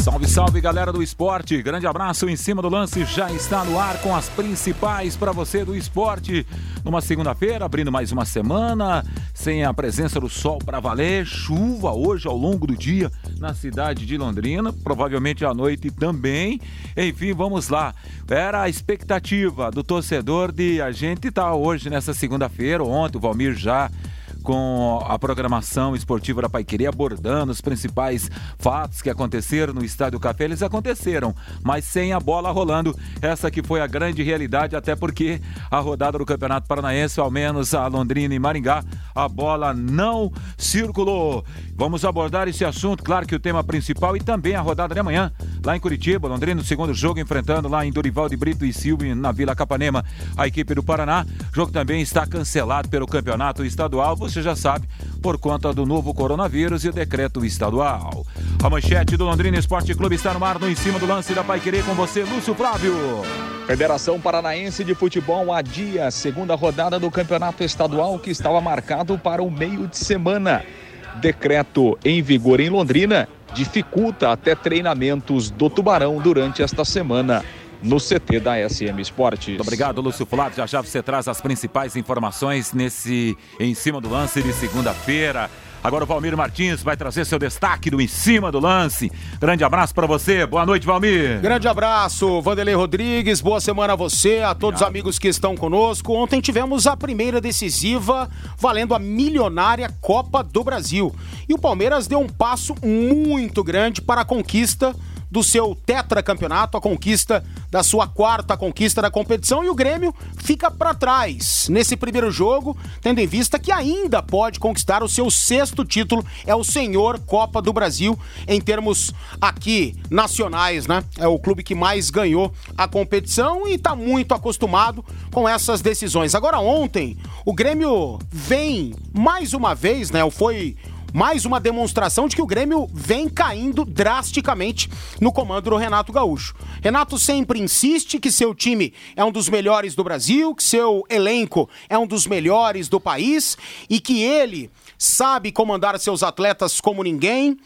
Salve, salve galera do esporte. Grande abraço em cima do lance. Já está no ar com as principais para você do esporte. Numa segunda-feira, abrindo mais uma semana, sem a presença do sol para valer. Chuva hoje ao longo do dia na cidade de Londrina, provavelmente à noite também. Enfim, vamos lá. Era a expectativa do torcedor de a gente estar tá hoje nessa segunda-feira. Ontem o Valmir já com a programação esportiva da Paiqueria abordando os principais fatos que aconteceram no Estádio Café. Eles aconteceram, mas sem a bola rolando. Essa que foi a grande realidade, até porque a rodada do Campeonato Paranaense, ao menos a Londrina e Maringá, a bola não circulou. Vamos abordar esse assunto, claro que o tema principal e também a rodada de amanhã, lá em Curitiba, Londrina, no segundo jogo, enfrentando lá em Dorival de Brito e Silva, na Vila Capanema, a equipe do Paraná. O jogo também está cancelado pelo campeonato estadual você já sabe, por conta do novo coronavírus e o decreto estadual. A manchete do Londrina Esporte Clube está no ar, no em cima do lance da Pai Querer com você, Lúcio Flávio. Federação Paranaense de Futebol adia a segunda rodada do campeonato estadual que estava marcado para o meio de semana. Decreto em vigor em Londrina dificulta até treinamentos do Tubarão durante esta semana no CT da SM Esportes. Muito obrigado, Lúcio Flávio. Já já você traz as principais informações nesse Em Cima do Lance de segunda-feira. Agora o Valmir Martins vai trazer seu destaque do Em Cima do Lance. Grande abraço para você. Boa noite, Valmir. Grande abraço, Vanderlei Rodrigues. Boa semana a você, a todos os amigos que estão conosco. Ontem tivemos a primeira decisiva valendo a milionária Copa do Brasil. E o Palmeiras deu um passo muito grande para a conquista do seu tetracampeonato, a conquista da sua quarta conquista da competição e o Grêmio fica para trás nesse primeiro jogo, tendo em vista que ainda pode conquistar o seu sexto título, é o senhor Copa do Brasil em termos aqui nacionais, né? É o clube que mais ganhou a competição e está muito acostumado com essas decisões. Agora ontem, o Grêmio vem mais uma vez, né? Foi mais uma demonstração de que o Grêmio vem caindo drasticamente no comando do Renato Gaúcho. Renato sempre insiste que seu time é um dos melhores do Brasil, que seu elenco é um dos melhores do país e que ele sabe comandar seus atletas como ninguém,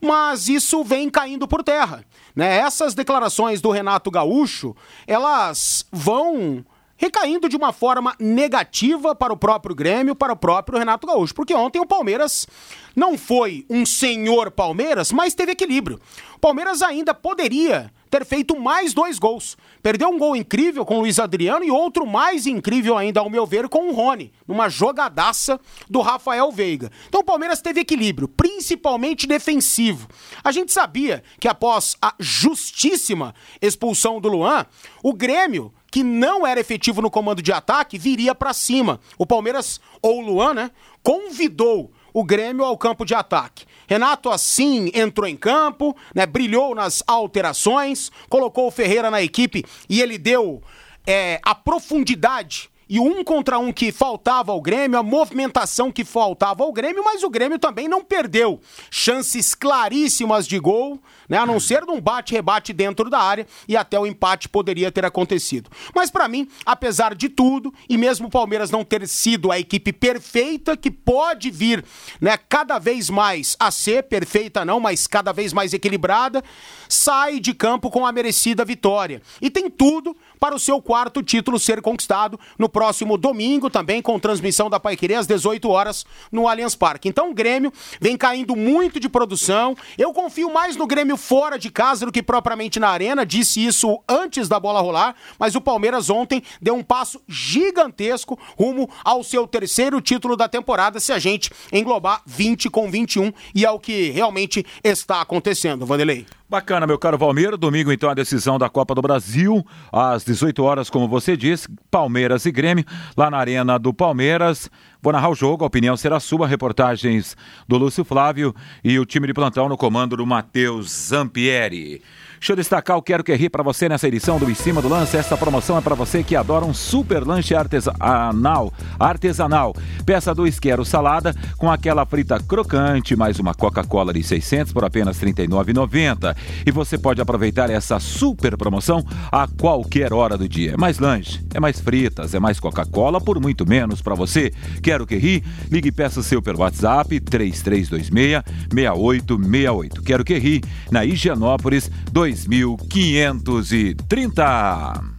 mas isso vem caindo por terra. Né? Essas declarações do Renato Gaúcho, elas vão recaindo de uma forma negativa para o próprio Grêmio, para o próprio Renato Gaúcho, porque ontem o Palmeiras não foi um senhor Palmeiras, mas teve equilíbrio. O Palmeiras ainda poderia ter feito mais dois gols. Perdeu um gol incrível com o Luiz Adriano e outro mais incrível ainda, ao meu ver, com o Rony, numa jogadaça do Rafael Veiga. Então o Palmeiras teve equilíbrio, principalmente defensivo. A gente sabia que após a justíssima expulsão do Luan, o Grêmio que não era efetivo no comando de ataque, viria para cima. O Palmeiras, ou o Luan, né, convidou o Grêmio ao campo de ataque. Renato assim entrou em campo, né, brilhou nas alterações, colocou o Ferreira na equipe e ele deu é, a profundidade e um contra um que faltava ao Grêmio, a movimentação que faltava ao Grêmio, mas o Grêmio também não perdeu chances claríssimas de gol, né? A não ser num bate-rebate dentro da área e até o empate poderia ter acontecido. Mas para mim, apesar de tudo, e mesmo o Palmeiras não ter sido a equipe perfeita que pode vir, né, cada vez mais a ser perfeita não, mas cada vez mais equilibrada, sai de campo com a merecida vitória. E tem tudo para o seu quarto título ser conquistado no próximo domingo, também com transmissão da Paiquerê às 18 horas no Allianz Parque. Então o Grêmio vem caindo muito de produção. Eu confio mais no Grêmio fora de casa do que propriamente na arena, disse isso antes da bola rolar, mas o Palmeiras ontem deu um passo gigantesco rumo ao seu terceiro título da temporada, se a gente englobar 20 com 21, e é o que realmente está acontecendo, Vanderlei. Bacana, meu caro Valmir. Domingo, então, a decisão da Copa do Brasil, às 18 horas, como você disse, Palmeiras e Grêmio, lá na Arena do Palmeiras. Vou narrar o jogo, a opinião será sua. Reportagens do Lúcio Flávio e o time de plantão no comando do Matheus Zampieri. Deixa eu destacar o Quero Que Ri para você nessa edição do Em Cima do Lance. Essa promoção é para você que adora um super lanche artesanal. artesanal. Peça dois Quero Salada com aquela frita crocante, mais uma Coca-Cola de 600 por apenas R$ 39,90. E você pode aproveitar essa super promoção a qualquer hora do dia. É mais lanche, é mais fritas, é mais Coca-Cola por muito menos para você. Quero Que Ri? Ligue e peça seu pelo WhatsApp 3326 6868. Quero Que Ri? Na Higienópolis 2530.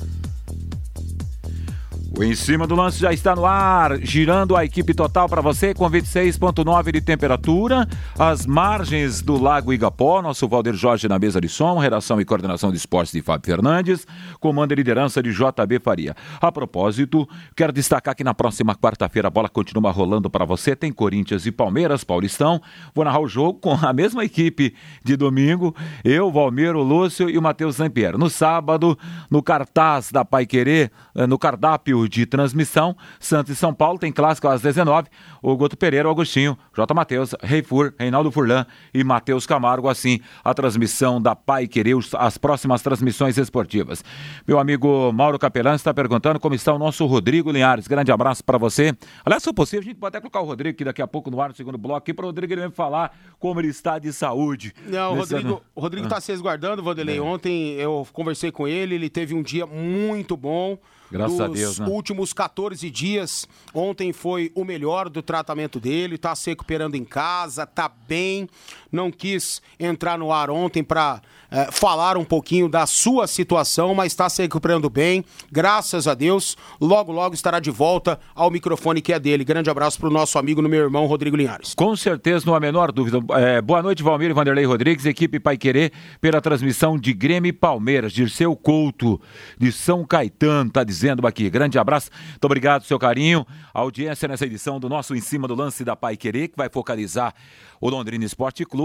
O Em Cima do Lance já está no ar, girando a equipe total para você com 26,9 de temperatura. As margens do Lago Igapó, nosso Valder Jorge na mesa de som, redação e coordenação de esportes de Fábio Fernandes, comando e liderança de JB Faria. A propósito, quero destacar que na próxima quarta-feira a bola continua rolando para você. Tem Corinthians e Palmeiras, Paulistão. Vou narrar o jogo com a mesma equipe de domingo. Eu, Valmiro, Lúcio e o Matheus Zampiero. No sábado, no cartaz da Pai Querer, eh, no cardápio de transmissão. Santos e São Paulo tem clássico às 19 O Guto Pereira, o Agostinho, J. Matheus, Rei Fur, Reinaldo Furlan e Matheus Camargo. Assim, a transmissão da Pai Querer, as próximas transmissões esportivas. Meu amigo Mauro Capelã está perguntando como está o nosso Rodrigo Linhares. Grande abraço para você. Aliás, se possível, a gente pode até colocar o Rodrigo aqui daqui a pouco no ar, no segundo bloco, aqui para o Rodrigo ele falar como ele está de saúde. Não, o Rodrigo, o Rodrigo está ah. se resguardando, Vanderlei. É. Ontem eu conversei com ele, ele teve um dia muito bom. Graças a Deus, né? últimos 14 dias. Ontem foi o melhor do tratamento dele, tá se recuperando em casa, tá bem. Não quis entrar no ar ontem para é, falar um pouquinho da sua situação, mas está se recuperando bem, graças a Deus. Logo, logo estará de volta ao microfone que é dele. Grande abraço para o nosso amigo, no meu irmão Rodrigo Linhares. Com certeza, não há menor dúvida. É, boa noite, Valmir Vanderlei Rodrigues, equipe Pai Querer, pela transmissão de Grêmio e Palmeiras. Dirceu Couto, de São Caetano, está dizendo aqui. Grande abraço, muito obrigado, seu carinho. A audiência nessa edição do nosso Em Cima do Lance da Pai Querer, que vai focalizar o Londrina Esporte Clube.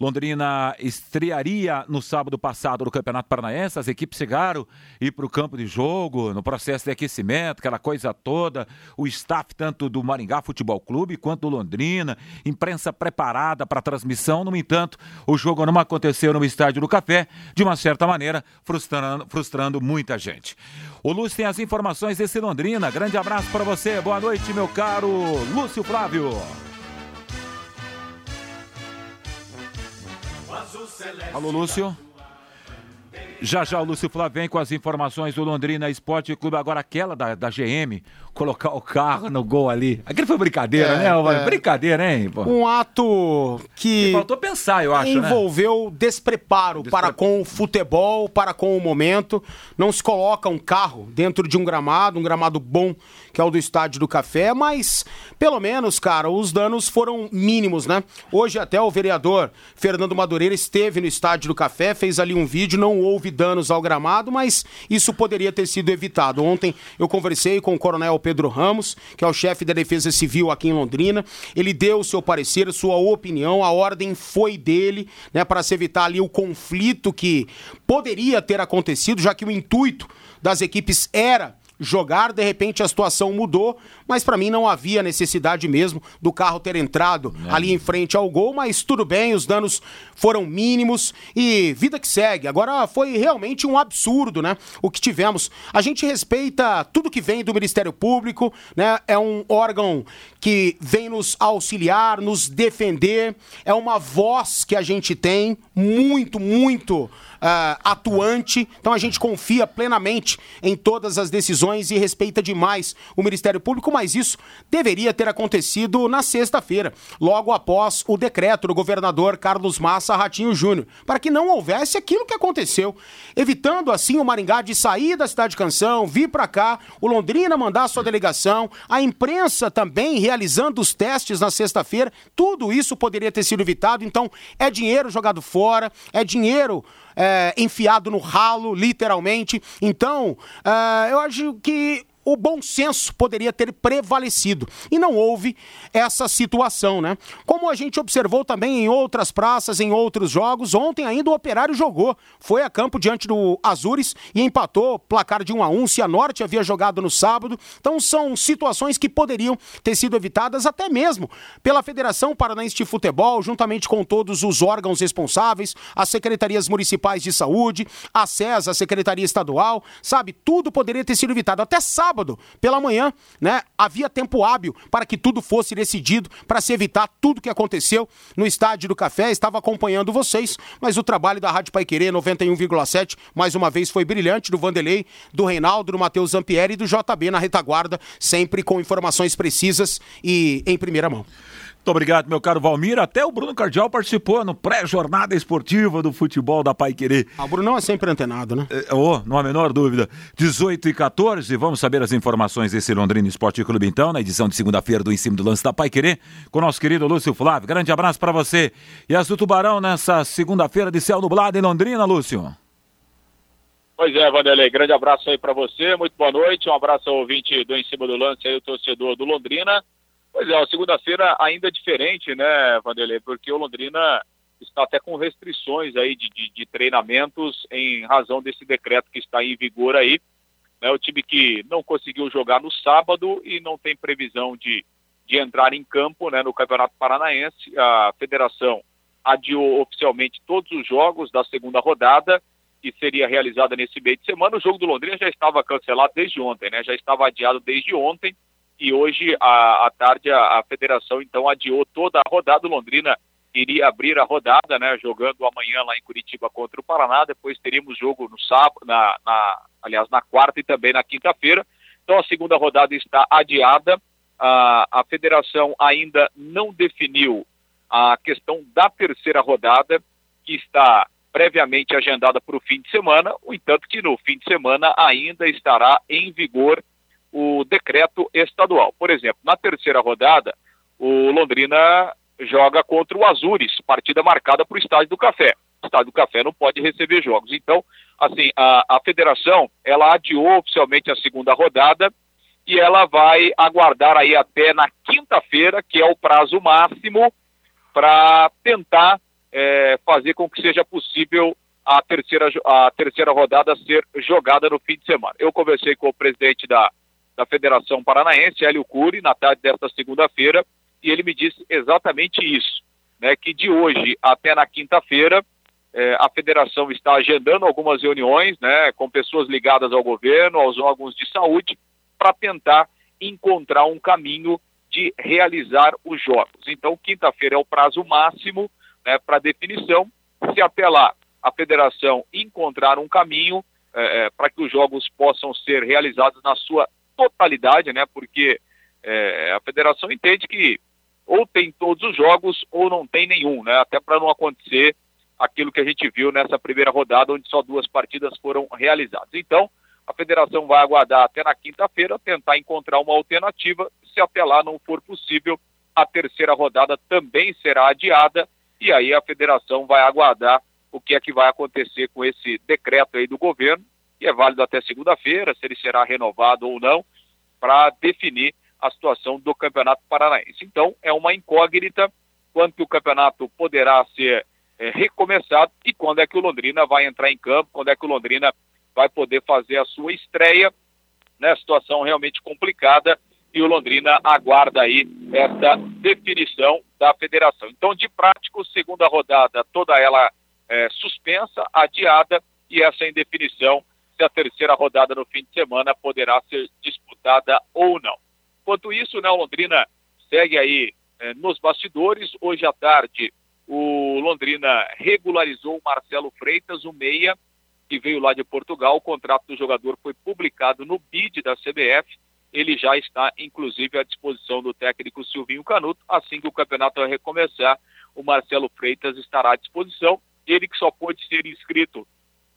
Londrina estrearia no sábado passado no Campeonato Paranaense. As equipes chegaram ir para o campo de jogo, no processo de aquecimento, aquela coisa toda. O staff, tanto do Maringá Futebol Clube quanto do Londrina, imprensa preparada para a transmissão. No entanto, o jogo não aconteceu no Estádio do Café, de uma certa maneira, frustrando, frustrando muita gente. O Lúcio tem as informações desse Londrina. Grande abraço para você. Boa noite, meu caro Lúcio Flávio. Alô, Lúcio. Já já o Lúcio Flávio vem com as informações do Londrina Esporte Clube. Agora aquela da, da GM, colocar o carro no gol ali. Aquele foi brincadeira, é, né? É. Brincadeira, hein? Pô? Um ato que. que faltou pensar, eu acho. Né? Envolveu né? despreparo Despre... para com o futebol, para com o momento. Não se coloca um carro dentro de um gramado, um gramado bom que é o do Estádio do Café, mas pelo menos, cara, os danos foram mínimos, né? Hoje até o vereador Fernando Madureira esteve no Estádio do Café, fez ali um vídeo, não houve danos ao gramado, mas isso poderia ter sido evitado. Ontem eu conversei com o Coronel Pedro Ramos, que é o chefe da Defesa Civil aqui em Londrina. Ele deu o seu parecer, sua opinião, a ordem foi dele, né, para se evitar ali o conflito que poderia ter acontecido, já que o intuito das equipes era jogar, de repente a situação mudou, mas para mim não havia necessidade mesmo do carro ter entrado é. ali em frente ao gol, mas tudo bem, os danos foram mínimos e vida que segue. Agora foi realmente um absurdo, né? O que tivemos. A gente respeita tudo que vem do Ministério Público, né? É um órgão que vem nos auxiliar, nos defender, é uma voz que a gente tem muito, muito uh, atuante. Então a gente confia plenamente em todas as decisões e respeita demais o Ministério Público, mas isso deveria ter acontecido na sexta-feira, logo após o decreto do governador Carlos Massa Ratinho Júnior, para que não houvesse aquilo que aconteceu, evitando assim o Maringá de sair da cidade de Canção, vir para cá, o Londrina mandar sua delegação, a imprensa também realizando os testes na sexta-feira, tudo isso poderia ter sido evitado. Então, é dinheiro jogado fora, é dinheiro é, enfiado no ralo, literalmente. Então, é, eu acho que o bom senso poderia ter prevalecido. E não houve essa situação, né? Como a gente observou também em outras praças, em outros jogos, ontem ainda o Operário jogou. Foi a campo diante do Azures e empatou placar de 1 a 1 Se a Norte havia jogado no sábado. Então são situações que poderiam ter sido evitadas até mesmo pela Federação Paranaense de Futebol, juntamente com todos os órgãos responsáveis, as secretarias municipais de saúde, a SES, a Secretaria Estadual, sabe? Tudo poderia ter sido evitado. Até sábado, pela manhã, né? Havia tempo hábil para que tudo fosse decidido, para se evitar tudo que aconteceu no Estádio do Café. Estava acompanhando vocês, mas o trabalho da Rádio Paiquerê 91,7 mais uma vez foi brilhante, do Vanderlei, do Reinaldo, do Matheus Zampieri e do JB na retaguarda, sempre com informações precisas e em primeira mão. Muito obrigado, meu caro Valmir. Até o Bruno Cardial participou no pré-jornada esportiva do futebol da Pai Querer. Ah, o Bruno é sempre antenado, né? É, oh, não há menor dúvida. 18 e 14, vamos saber as informações desse Londrina Esporte Clube, então, na edição de segunda-feira do Em Cima do Lance da Pai Querer, com o nosso querido Lúcio Flávio. Grande abraço para você. E as do Tubarão nessa segunda-feira de céu nublado em Londrina, Lúcio. Pois é, Vanderlei, grande abraço aí para você, muito boa noite, um abraço ao ouvinte do Em Cima do Lance aí, o torcedor do Londrina. Pois é, a segunda-feira ainda diferente, né, Vanderlei? Porque o Londrina está até com restrições aí de, de, de, treinamentos em razão desse decreto que está em vigor aí. Né, o time que não conseguiu jogar no sábado e não tem previsão de, de entrar em campo né, no Campeonato Paranaense. A federação adiou oficialmente todos os jogos da segunda rodada, que seria realizada nesse meio de semana. O jogo do Londrina já estava cancelado desde ontem, né? Já estava adiado desde ontem e hoje à, à tarde a, a, federação então adiou toda a rodada. O Londrina iria abrir a rodada, né, jogando amanhã lá em Curitiba contra o Paraná. Depois teríamos jogo no sábado, na, na aliás na quarta e também na quinta-feira. Então a segunda rodada está adiada. A, a federação ainda não definiu a questão da terceira rodada, que está previamente agendada para o fim de semana, no entanto que no fim de semana ainda estará em vigor o decreto estadual. Por exemplo, na terceira rodada, o Londrina joga contra o Azures, partida marcada para o Estádio do Café. O Estádio do Café não pode receber jogos. Então, assim, a, a federação, ela adiou oficialmente a segunda rodada e ela vai aguardar aí até na quinta-feira, que é o prazo máximo, para tentar é, fazer com que seja possível a terceira, a terceira rodada ser jogada no fim de semana. Eu conversei com o presidente da, da Federação Paranaense, Hélio Cury, na tarde desta segunda-feira, e ele me disse exatamente isso, né, que de hoje até na quinta-feira eh, a federação está agendando algumas reuniões né, com pessoas ligadas ao governo, aos órgãos de saúde, para tentar encontrar um caminho de realizar os jogos. Então, quinta-feira é o prazo máximo né, para definição. Se até lá a federação encontrar um caminho eh, eh, para que os jogos possam ser realizados na sua totalidade, né? Porque é, a federação entende que ou tem todos os jogos ou não tem nenhum, né? Até para não acontecer aquilo que a gente viu nessa primeira rodada, onde só duas partidas foram realizadas. Então, a federação vai aguardar até na quinta-feira, tentar encontrar uma alternativa. Se até lá não for possível, a terceira rodada também será adiada e aí a federação vai aguardar o que é que vai acontecer com esse decreto aí do governo e é válido até segunda-feira, se ele será renovado ou não, para definir a situação do Campeonato Paranaense. Então, é uma incógnita quando que o campeonato poderá ser é, recomeçado e quando é que o Londrina vai entrar em campo, quando é que o Londrina vai poder fazer a sua estreia, né? Situação realmente complicada e o Londrina aguarda aí essa definição da federação. Então, de prático, segunda rodada, toda ela é, suspensa, adiada e essa indefinição se a terceira rodada no fim de semana poderá ser disputada ou não. Enquanto isso, né, o Londrina segue aí eh, nos bastidores. Hoje à tarde, o Londrina regularizou o Marcelo Freitas, o meia, que veio lá de Portugal. O contrato do jogador foi publicado no BID da CBF. Ele já está, inclusive, à disposição do técnico Silvinho Canuto. Assim que o campeonato recomeçar, o Marcelo Freitas estará à disposição. Ele que só pôde ser inscrito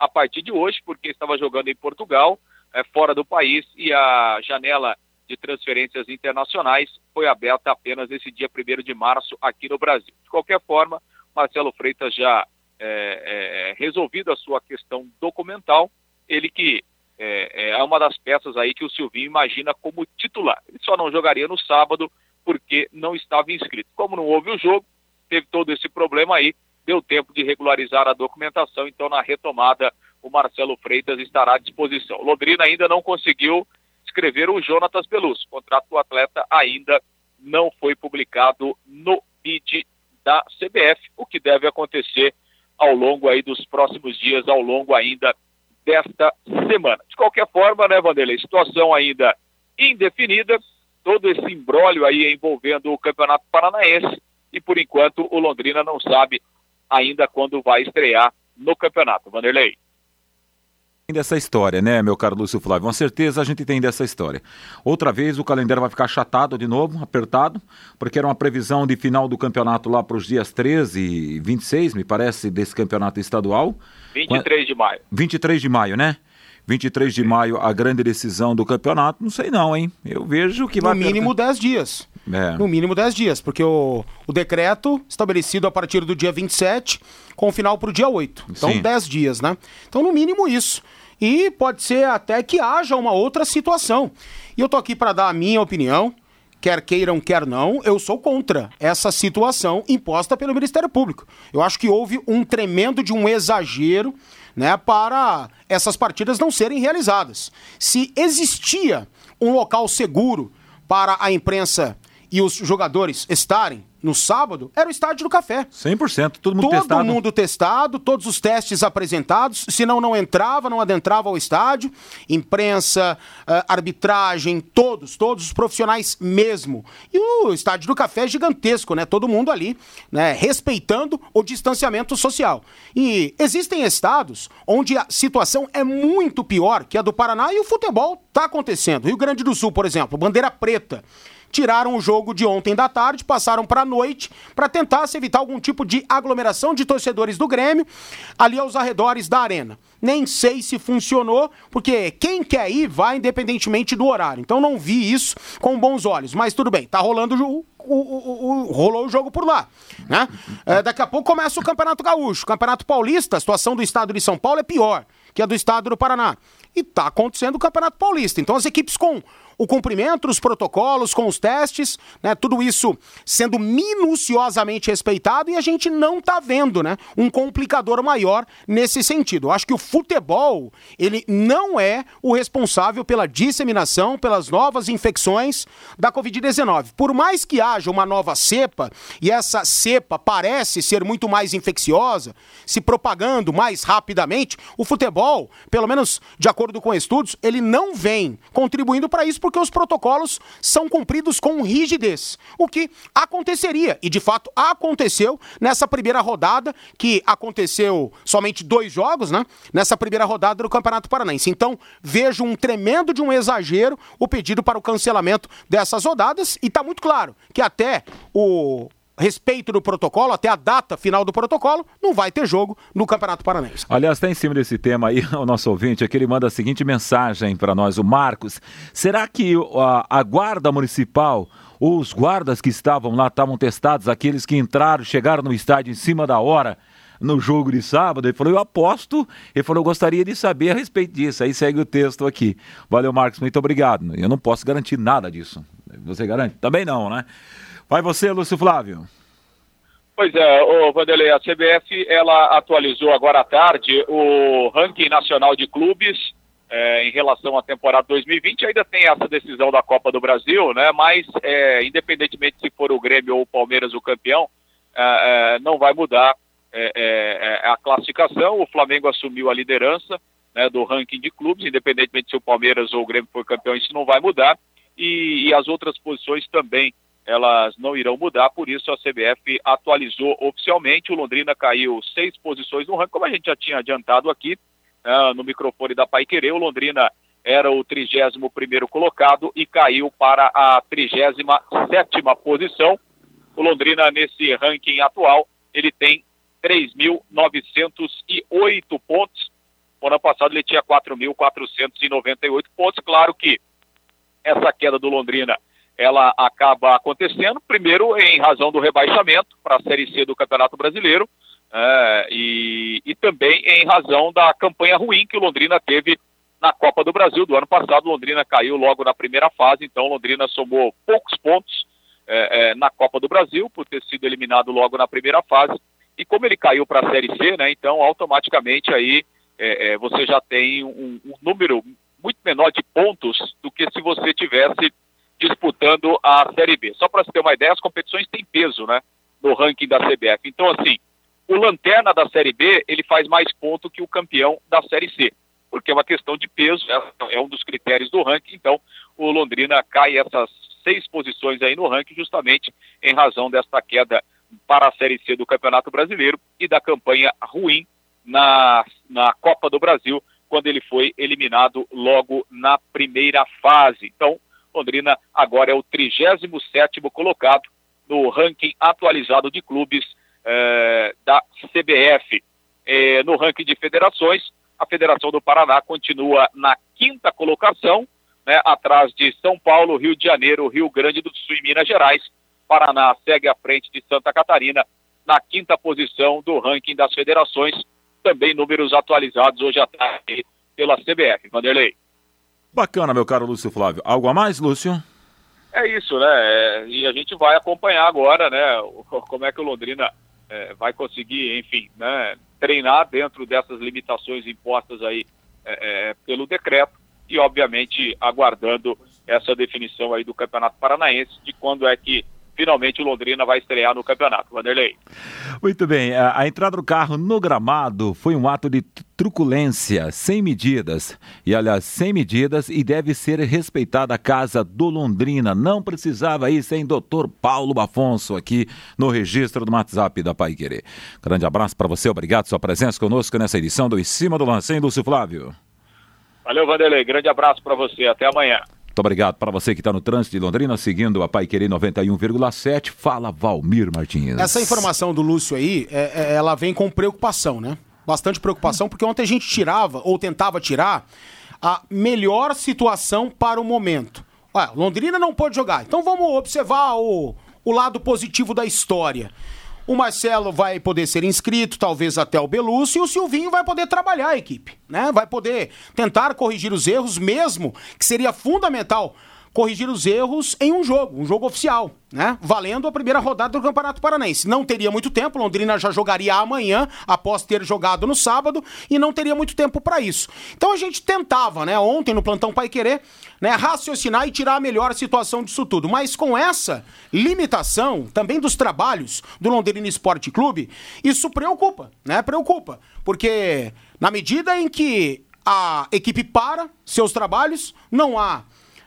a partir de hoje, porque estava jogando em Portugal, é, fora do país, e a janela de transferências internacionais foi aberta apenas nesse dia 1 de março aqui no Brasil. De qualquer forma, Marcelo Freitas já é, é, resolvido a sua questão documental, ele que é, é uma das peças aí que o Silvinho imagina como titular. Ele só não jogaria no sábado porque não estava inscrito. Como não houve o jogo, teve todo esse problema aí, deu tempo de regularizar a documentação, então na retomada o Marcelo Freitas estará à disposição. Londrina ainda não conseguiu escrever o Jonatas Pelus. O contrato do atleta ainda não foi publicado no BID da CBF, o que deve acontecer ao longo aí dos próximos dias, ao longo ainda desta semana. De qualquer forma, né, Vanderlei, situação ainda indefinida, todo esse embrólio aí envolvendo o Campeonato Paranaense e por enquanto o Londrina não sabe ainda quando vai estrear no campeonato. Vanderlei dessa história, né, meu caro Lúcio Flávio? Com certeza a gente tem dessa história. Outra vez o calendário vai ficar achatado de novo, apertado, porque era uma previsão de final do campeonato lá para os dias 13 e 26, me parece, desse campeonato estadual. 23 de maio. 23 de maio, né? 23 de maio, a grande decisão do campeonato. Não sei não, hein? Eu vejo que vai... No mínimo 10 dias. É. No mínimo 10 dias, porque o, o decreto estabelecido a partir do dia 27, com o final para o dia 8. Então, Sim. 10 dias, né? Então, no mínimo isso. E pode ser até que haja uma outra situação. E eu tô aqui para dar a minha opinião, quer queiram, quer não, eu sou contra essa situação imposta pelo Ministério Público. Eu acho que houve um tremendo de um exagero, né, para essas partidas não serem realizadas. Se existia um local seguro para a imprensa e os jogadores estarem, no sábado era o Estádio do Café. 100%, todo mundo todo testado. Todo mundo testado, todos os testes apresentados, senão não entrava, não adentrava ao estádio. Imprensa, uh, arbitragem, todos, todos os profissionais mesmo. E o Estádio do Café é gigantesco, né? Todo mundo ali, né? Respeitando o distanciamento social. E existem estados onde a situação é muito pior que a do Paraná e o futebol está acontecendo. Rio Grande do Sul, por exemplo, bandeira preta tiraram o jogo de ontem da tarde, passaram para a noite, para tentar se evitar algum tipo de aglomeração de torcedores do Grêmio ali aos arredores da arena. Nem sei se funcionou, porque quem quer ir vai independentemente do horário. Então não vi isso com bons olhos, mas tudo bem, tá rolando o, o, o, o, rolou o jogo por lá. Né? É, daqui a pouco começa o Campeonato Gaúcho. Campeonato Paulista, a situação do estado de São Paulo é pior que a do estado do Paraná. E tá acontecendo o Campeonato Paulista. Então as equipes com o cumprimento dos protocolos, com os testes, né? Tudo isso sendo minuciosamente respeitado e a gente não está vendo, né? Um complicador maior nesse sentido. Eu acho que o futebol, ele não é o responsável pela disseminação, pelas novas infecções da Covid-19. Por mais que haja uma nova cepa, e essa cepa parece ser muito mais infecciosa, se propagando mais rapidamente, o futebol, pelo menos de acordo com estudos, ele não vem contribuindo para isso, porque os protocolos são cumpridos com rigidez. O que aconteceria, e de fato aconteceu nessa primeira rodada, que aconteceu somente dois jogos, né? Nessa primeira rodada do Campeonato Paranaense. Então, vejo um tremendo de um exagero o pedido para o cancelamento dessas rodadas, e está muito claro que até o respeito do protocolo, até a data final do protocolo, não vai ter jogo no Campeonato Paranaense. Aliás, está em cima desse tema aí, o nosso ouvinte aqui, ele manda a seguinte mensagem para nós, o Marcos. Será que a, a guarda municipal os guardas que estavam lá estavam testados, aqueles que entraram, chegaram no estádio em cima da hora no jogo de sábado. Ele falou, eu aposto. Ele falou, eu gostaria de saber a respeito disso. Aí segue o texto aqui. Valeu, Marcos, muito obrigado. Eu não posso garantir nada disso. Você garante? Também não, né? Vai você, Lúcio Flávio. Pois é, o Vanderlei, a CBF ela atualizou agora à tarde o ranking nacional de clubes é, em relação à temporada 2020. Ainda tem essa decisão da Copa do Brasil, né? Mas é, independentemente se for o Grêmio ou o Palmeiras o campeão, é, é não vai mudar é, é, a classificação. O Flamengo assumiu a liderança né, do ranking de clubes, independentemente se o Palmeiras ou o Grêmio for campeão, isso não vai mudar. E, e as outras posições também elas não irão mudar, por isso a CBF atualizou oficialmente. O Londrina caiu seis posições no ranking, como a gente já tinha adiantado aqui uh, no microfone da Pai Querer. O Londrina era o 31 primeiro colocado e caiu para a 37 sétima posição. O Londrina, nesse ranking atual, ele tem 3.908 pontos. No ano passado ele tinha 4.498 pontos. Claro que essa queda do Londrina ela acaba acontecendo, primeiro em razão do rebaixamento para a Série C do Campeonato Brasileiro, é, e, e, também em razão da campanha ruim que Londrina teve Na Copa do Brasil do ano passado, Londrina caiu logo na primeira fase, então Londrina somou poucos pontos é, é, na Copa do Brasil, por ter sido eliminado logo na primeira fase. E como ele caiu para a Série C, né, então automaticamente aí é, é, você já tem um, um, número muito menor de pontos do que se você tivesse disputando a Série B. Só para você ter uma ideia, as competições têm peso, né, no ranking da CBF. Então, assim, o lanterna da Série B, ele faz mais ponto que o campeão da Série C, porque é uma questão de peso, é, é um dos critérios do ranking, então o Londrina cai essas seis posições aí no ranking justamente em razão desta queda para a Série C do Campeonato Brasileiro e da campanha ruim na, na Copa do Brasil, quando ele foi eliminado logo na primeira fase. Então, Londrina agora é o 37º colocado no ranking atualizado de clubes eh, da CBF. Eh, no ranking de federações, a Federação do Paraná continua na quinta colocação, né, atrás de São Paulo, Rio de Janeiro, Rio Grande do Sul e Minas Gerais. Paraná segue à frente de Santa Catarina na quinta posição do ranking das federações. Também números atualizados hoje à tarde pela CBF. Vanderlei. Bacana, meu caro Lúcio Flávio. Algo a mais, Lúcio? É isso, né? É, e a gente vai acompanhar agora, né? Como é que o Londrina é, vai conseguir, enfim, né, treinar dentro dessas limitações impostas aí é, é pelo decreto e, obviamente, aguardando essa definição aí do Campeonato Paranaense de quando é que finalmente o Londrina vai estrear no campeonato. Vanderlei. Muito bem, a, entrada do carro no gramado foi um ato de truculência, sem medidas. E aliás, sem medidas e deve ser respeitada a casa do Londrina. Não precisava ir sem doutor Paulo Afonso aqui no registro do WhatsApp da Pai Querer. Grande abraço para você, obrigado pela sua presença conosco nessa edição do Em Cima do Lance, hein, Lúcio Flávio? Valeu, Vanderlei. Grande abraço para você. Até amanhã. Muito obrigado para você que está no trânsito de Londrina, seguindo a Pai Querer 91,7. Fala, Valmir Martins. Essa informação do Lúcio aí, é, é, ela vem com preocupação, né? Bastante preocupação, porque ontem a gente tirava, ou tentava tirar, a melhor situação para o momento. Londrina não pode jogar, então vamos observar o, o lado positivo da história. O Marcelo vai poder ser inscrito, talvez até o Belúcio, e o Silvinho vai poder trabalhar a equipe, né? Vai poder tentar corrigir os erros, mesmo que seria fundamental corrigir os erros em um jogo, um jogo oficial, né? Valendo a primeira rodada do Campeonato Paranaense. Não teria muito tempo, Londrina já jogaria amanhã, após ter jogado no sábado, e não teria muito tempo para isso. Então a gente tentava, né, ontem no plantão Pai Querer, né, raciocinar e tirar a melhor situação disso tudo. Mas com essa limitação também dos trabalhos do Londrina Esporte Clube, isso preocupa, né? Preocupa, porque na medida em que a equipe para seus trabalhos, não há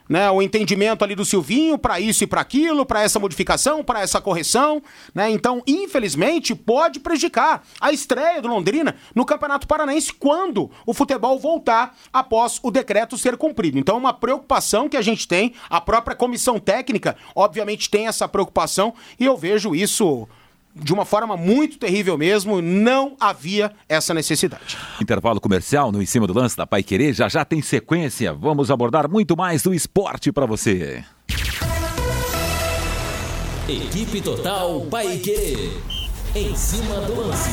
né, o entendimento ali do Silvinho para isso e para aquilo, para essa modificação, para essa correção, né? Então, infelizmente, pode prejudicar a estreia do Londrina no Campeonato Paranaense quando o futebol voltar após o decreto ser cumprido. Então, é uma preocupação que a gente tem, a própria comissão técnica, obviamente, tem essa preocupação e eu vejo isso de uma forma muito terrível mesmo, não havia essa necessidade. Intervalo comercial no Em Cima do Lance da Pai Querer, já já tem sequência. Vamos abordar muito mais do esporte para você. Equipe Total Pai Querer. Em cima do lance.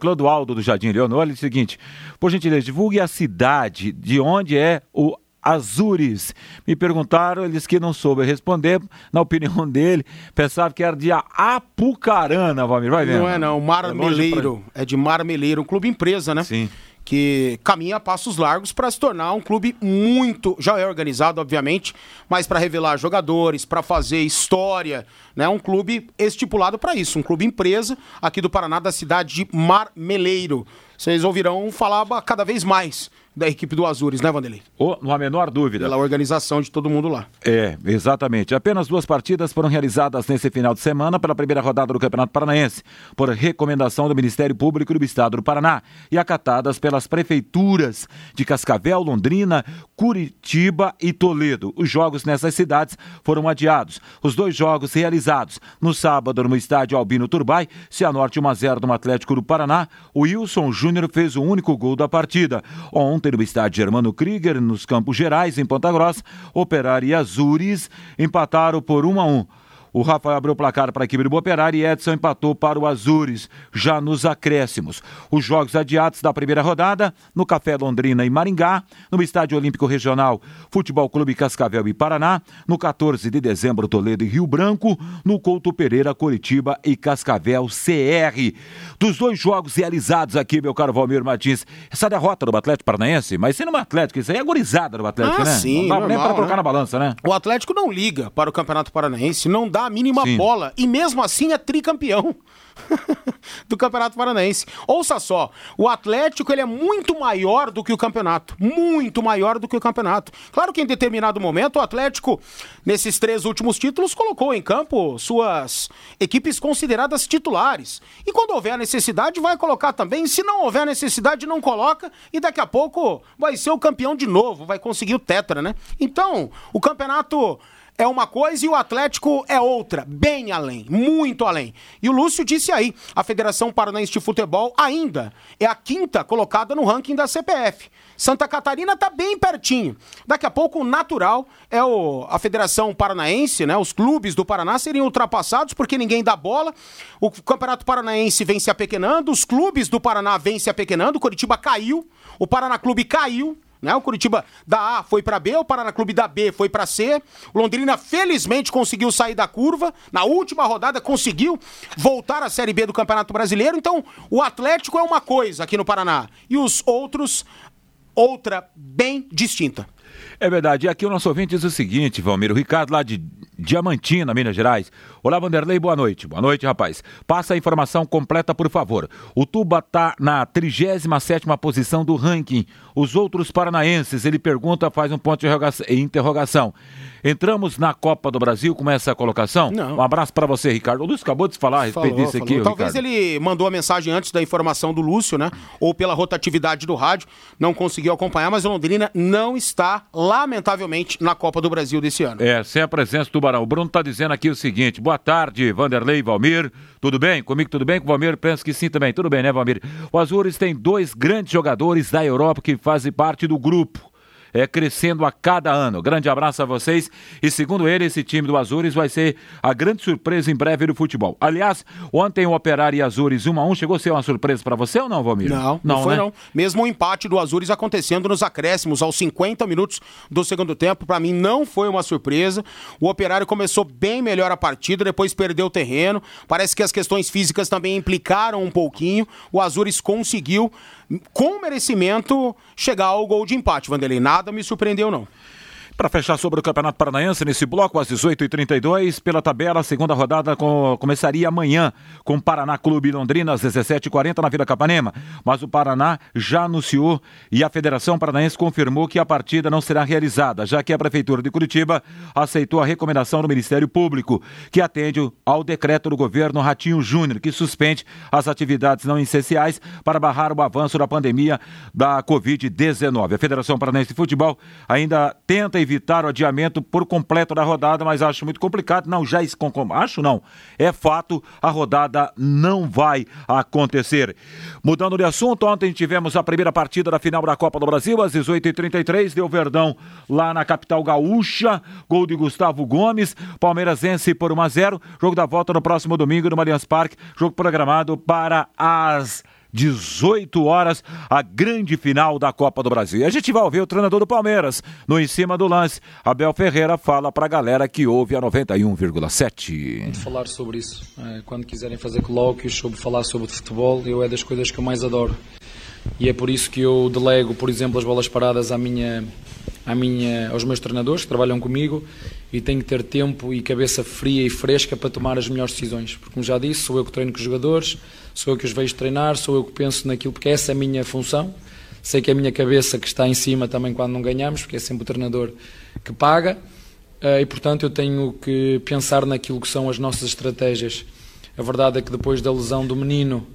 Clodoaldo do Jardim Leonor, é o seguinte, por gentileza, divulgue a cidade de onde é o Azures. Me perguntaram, eles que não soube responder, na opinião dele, pensava que era de Apucarana, Valmir, vai vendo. Não é não, Marmeleiro, é, pra... é de Marmeleiro, um clube empresa, né? Sim. Que caminha a passos largos para se tornar um clube muito, já é organizado, obviamente, mas para revelar jogadores, para fazer história, né? Um clube estipulado para isso, um clube empresa aqui do Paraná, da cidade de Marmeleiro. Vocês ouvirão falar cada vez mais da equipe do Azures, né, Vanderlei? Oh, não há menor dúvida. Pela organização de todo mundo lá. É, exatamente. Apenas duas partidas foram realizadas nesse final de semana pela primeira rodada do Campeonato Paranaense, por recomendação do Ministério Público do Estado do Paraná e acatadas pelas prefeituras de Cascavel, Londrina, Curitiba e Toledo. Os jogos nessas cidades foram adiados. Os dois jogos realizados no sábado no estádio Albino Turbay, Cianorte 1 a 0 no Atlético do Paraná, o Wilson Júnior fez o único gol da partida. Ontem ontem no estádio Germano Krieger, nos Campos Gerais, em Ponta Grossa, Operário e Azures empataram por 1 a 1. O Rafael abriu o placar para a equipe do Operário e Edson empatou para o Azures, já nos acréscimos. Os jogos adiados da primeira rodada, no Café Londrina e Maringá, no Estádio Olímpico Regional, Futebol Clube Cascavel e Paraná, no 14 de dezembro, Toledo e Rio Branco, no Couto Pereira, Curitiba e Cascavel CR. Dos dois jogos realizados aqui, meu caro Valmir Martins, essa derrota do Atlético Paranaense, mas sendo um Atlético, isso aí é agorizada do Atlético, ah, né? Sim, não dá nem para colocar né? na balança, né? O Atlético não liga para o Campeonato Paranaense, não dá a mínima sim. bola e mesmo assim é tricampeão. do Campeonato Paranaense. Ouça só, o Atlético ele é muito maior do que o campeonato, muito maior do que o campeonato. Claro que em determinado momento o Atlético, nesses três últimos títulos, colocou em campo suas equipes consideradas titulares. E quando houver necessidade, vai colocar também. Se não houver necessidade, não coloca e daqui a pouco vai ser o campeão de novo, vai conseguir o tetra, né? Então, o campeonato é uma coisa e o Atlético é outra, bem além, muito além. E o Lúcio disse aí, a Federação Paranaense de Futebol ainda é a quinta colocada no ranking da CPF. Santa Catarina está bem pertinho. Daqui a pouco o natural é o, a Federação Paranaense, né? Os clubes do Paraná seriam ultrapassados porque ninguém dá bola. O Campeonato Paranaense vem se apequenando, os clubes do Paraná vêm se apequenando, o Curitiba caiu, o Paraná Clube caiu, né? O Curitiba da A foi para B, o Paraná Clube da B foi para C. O Londrina felizmente conseguiu sair da curva. Na última rodada conseguiu voltar à Série B do Campeonato Brasileiro. Então, o Atlético é uma coisa aqui no Paraná e os outros outra bem distinta. É verdade. E aqui o nosso ouvinte diz o seguinte, Valmir, o Ricardo lá de Diamantina, Minas Gerais. Olá, Vanderlei, boa noite. Boa noite, rapaz. Passa a informação completa, por favor. O Tuba está na 37 posição do ranking. Os outros paranaenses, ele pergunta, faz um ponto de interrogação. Entramos na Copa do Brasil com essa colocação? Não. Um abraço para você, Ricardo. O Lúcio acabou de falar a respeito falou, disso falou. aqui. Talvez Ricardo. ele mandou a mensagem antes da informação do Lúcio, né? Ou pela rotatividade do rádio, não conseguiu acompanhar, mas o Londrina não está, lamentavelmente, na Copa do Brasil desse ano. É, sem a presença do Tubarão. O Bruno está dizendo aqui o seguinte: boa tarde, Vanderlei Valmir. Tudo bem? Comigo tudo bem? Com o Valmir? Penso que sim também. Tudo bem, né, Valmir? O Azures tem dois grandes jogadores da Europa que fazem parte do grupo é, crescendo a cada ano. Grande abraço a vocês. E segundo ele, esse time do Azures vai ser a grande surpresa em breve do futebol. Aliás, ontem o Operário e Azures 1 a 1 chegou a ser uma surpresa para você ou não, Valmir? Não, não, não foi né? não. Mesmo o empate do Azures acontecendo nos acréscimos aos 50 minutos do segundo tempo, para mim não foi uma surpresa. O Operário começou bem melhor a partida, depois perdeu o terreno. Parece que as questões físicas também implicaram um pouquinho. O Azures conseguiu com merecimento chegar ao gol de empate, Vanderlei. Nada me surpreendeu, não. Para fechar sobre o Campeonato Paranaense, nesse bloco, às 18h32, pela tabela, a segunda rodada com, começaria amanhã com o Paraná Clube Londrina, às 17h40 na Vila Capanema. Mas o Paraná já anunciou e a Federação Paranaense confirmou que a partida não será realizada, já que a Prefeitura de Curitiba aceitou a recomendação do Ministério Público, que atende ao decreto do governo Ratinho Júnior, que suspende as atividades não essenciais para barrar o avanço da pandemia da Covid-19. A Federação Paranaense de Futebol ainda tenta evitar o adiamento por completo da rodada, mas acho muito complicado. Não, já acho não. É fato, a rodada não vai acontecer. Mudando de assunto, ontem tivemos a primeira partida da final da Copa do Brasil, às 18h33, deu Verdão lá na capital gaúcha, gol de Gustavo Gomes, Palmeiras vence por 1 a 0 jogo da volta no próximo domingo no Allianz Parque, jogo programado para as 18 horas, a grande final da Copa do Brasil. A gente vai ouvir o treinador do Palmeiras no Em Cima do Lance. Abel Ferreira fala para a galera que ouve a 91,7. Falar sobre isso. Quando quiserem fazer colóquios sobre falar sobre futebol, eu é das coisas que eu mais adoro. E é por isso que eu delego, por exemplo, as bolas paradas à minha, à minha, aos meus treinadores que trabalham comigo e tenho que ter tempo e cabeça fria e fresca para tomar as melhores decisões. Porque, como já disse, sou eu que treino com os jogadores, sou eu que os vejo treinar, sou eu que penso naquilo, porque essa é a minha função. Sei que é a minha cabeça que está em cima também quando não ganhamos, porque é sempre o treinador que paga. E, portanto, eu tenho que pensar naquilo que são as nossas estratégias. A verdade é que depois da lesão do menino,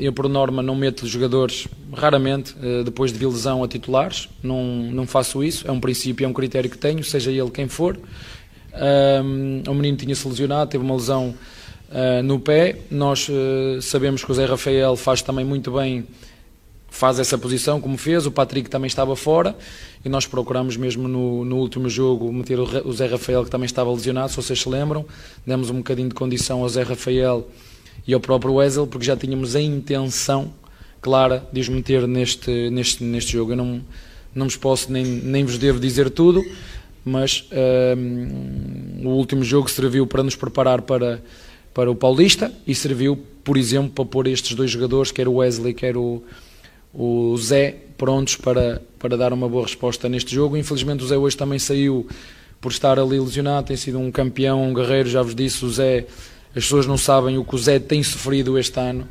eu, por norma, não meto jogadores, raramente, depois de lesão a titulares. Não, não faço isso. É um princípio, é um critério que tenho, seja ele quem for. O menino tinha-se lesionado, teve uma lesão no pé. Nós sabemos que o Zé Rafael faz também muito bem faz essa posição como fez, o Patrick também estava fora e nós procuramos mesmo no, no último jogo meter o, o Zé Rafael que também estava lesionado, se vocês se lembram, demos um bocadinho de condição ao Zé Rafael e ao próprio Wesley porque já tínhamos a intenção clara de os meter neste, neste, neste jogo. Eu não, não vos posso nem, nem vos devo dizer tudo, mas um, o último jogo serviu para nos preparar para, para o Paulista e serviu, por exemplo, para pôr estes dois jogadores, quer o Wesley, quer o, o Zé prontos para, para dar uma boa resposta neste jogo. Infelizmente o Zé hoje também saiu por estar ali lesionado, tem sido um campeão, um guerreiro, já vos disse, o Zé, as pessoas não sabem o que o Zé tem sofrido este ano,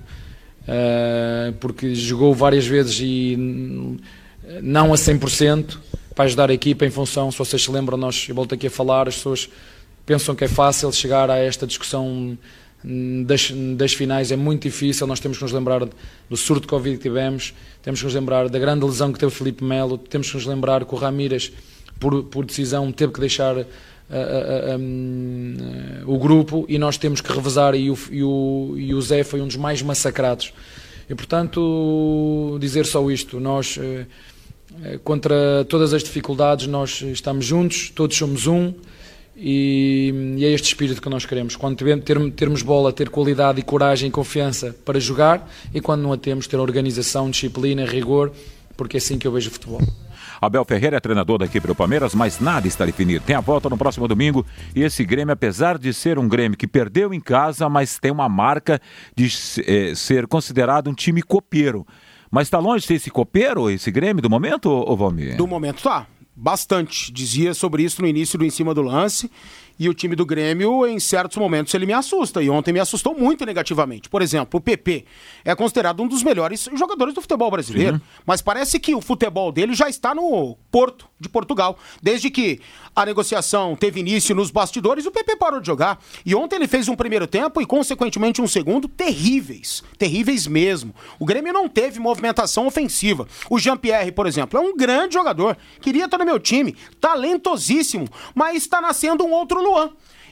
uh, porque jogou várias vezes e não a 100%, para ajudar a equipa em função, se vocês se lembram, nós, eu volto aqui a falar, as pessoas pensam que é fácil chegar a esta discussão das, das finais é muito difícil. Nós temos que nos lembrar do surto de Covid que tivemos, temos que nos lembrar da grande lesão que teve o Felipe Melo, temos que nos lembrar que o Ramírez, por, por decisão, teve que deixar o grupo e nós temos que revezar. E o, e, o, e o Zé foi um dos mais massacrados. E portanto, dizer só isto: nós, eh, eh, contra todas as dificuldades, nós estamos juntos, todos somos um. E, e, é este espírito que nós queremos. Quando ter, termos bola, ter qualidade e coragem e confiança para jogar, e quando não a temos, ter organização, disciplina, rigor, porque é assim que eu vejo o futebol. Abel Ferreira é treinador da equipe do Palmeiras, mas nada está definido. Tem a volta no próximo domingo e esse Grêmio, apesar de ser um Grêmio que perdeu em casa, mas tem uma marca de é, ser considerado um time copeiro. Mas está longe de ser esse copeiro, esse Grêmio, do momento, ou Valmir? Do momento tá bastante. Dizia sobre isso no início do Em Cima do Lance. E o time do Grêmio, em certos momentos, ele me assusta. E ontem me assustou muito negativamente. Por exemplo, o PP é considerado um dos melhores jogadores do futebol brasileiro. Sim. Mas parece que o futebol dele já está no Porto de Portugal. Desde que a negociação teve início nos bastidores, o PP parou de jogar. E ontem ele fez um primeiro tempo e, consequentemente, um segundo terríveis. Terríveis mesmo. O Grêmio não teve movimentação ofensiva. O Jean-Pierre, por exemplo, é um grande jogador. Queria estar no meu time. Talentosíssimo. Mas está nascendo um outro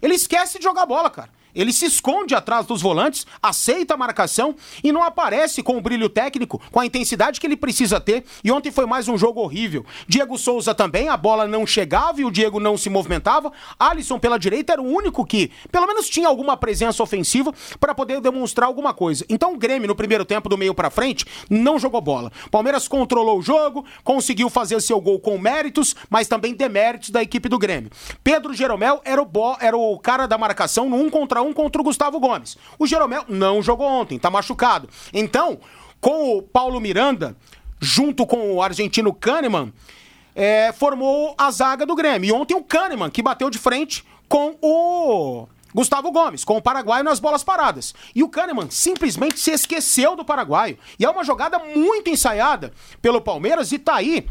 Ele esquece de jogar bola, cara. Ele se esconde atrás dos volantes, aceita a marcação e não aparece com o brilho técnico, com a intensidade que ele precisa ter. E ontem foi mais um jogo horrível. Diego Souza também, a bola não chegava e o Diego não se movimentava. Alisson pela direita era o único que, pelo menos, tinha alguma presença ofensiva para poder demonstrar alguma coisa. Então o Grêmio, no primeiro tempo, do meio para frente, não jogou bola. Palmeiras controlou o jogo, conseguiu fazer seu gol com méritos, mas também deméritos da equipe do Grêmio. Pedro Jeromel era o, era o cara da marcação no 1 contra 1 contra o Gustavo Gomes. O Jeromel não jogou ontem, tá machucado. Então, com o Paulo Miranda, junto com o argentino Kahneman, é, formou a zaga do Grêmio. E ontem o Kahneman, que bateu de frente com o Gustavo Gomes, com o paraguaio nas bolas paradas. E o Kahneman simplesmente se esqueceu do paraguaio. E é uma jogada muito ensaiada pelo Palmeiras e tá aí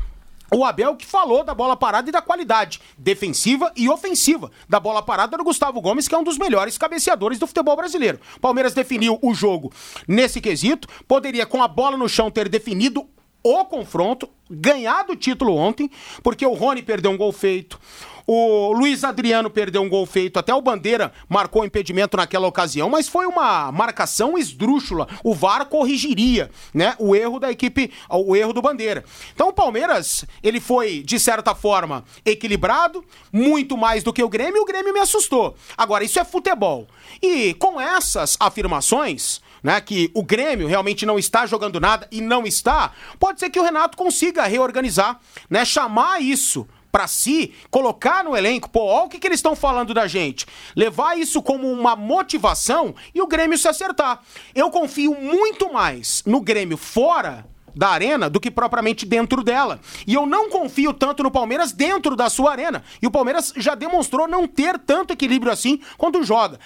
o Abel que falou da bola parada e da qualidade defensiva e ofensiva da bola parada do Gustavo Gomes, que é um dos melhores cabeceadores do futebol brasileiro. Palmeiras definiu o jogo nesse quesito, poderia com a bola no chão ter definido o confronto, ganhado o título ontem, porque o Rony perdeu um gol feito. O Luiz Adriano perdeu um gol feito, até o Bandeira marcou impedimento naquela ocasião, mas foi uma marcação esdrúxula. O VAR corrigiria, né, o erro da equipe, o erro do Bandeira. Então o Palmeiras, ele foi de certa forma equilibrado, muito mais do que o Grêmio, e o Grêmio me assustou. Agora isso é futebol. E com essas afirmações, né, que o Grêmio realmente não está jogando nada e não está, pode ser que o Renato consiga reorganizar, né, chamar isso para si, colocar no elenco, pô, olha o que, que eles estão falando da gente. Levar isso como uma motivação e o Grêmio se acertar. Eu confio muito mais no Grêmio fora da arena do que propriamente dentro dela. E eu não confio tanto no Palmeiras dentro da sua arena. E o Palmeiras já demonstrou não ter tanto equilíbrio assim quando joga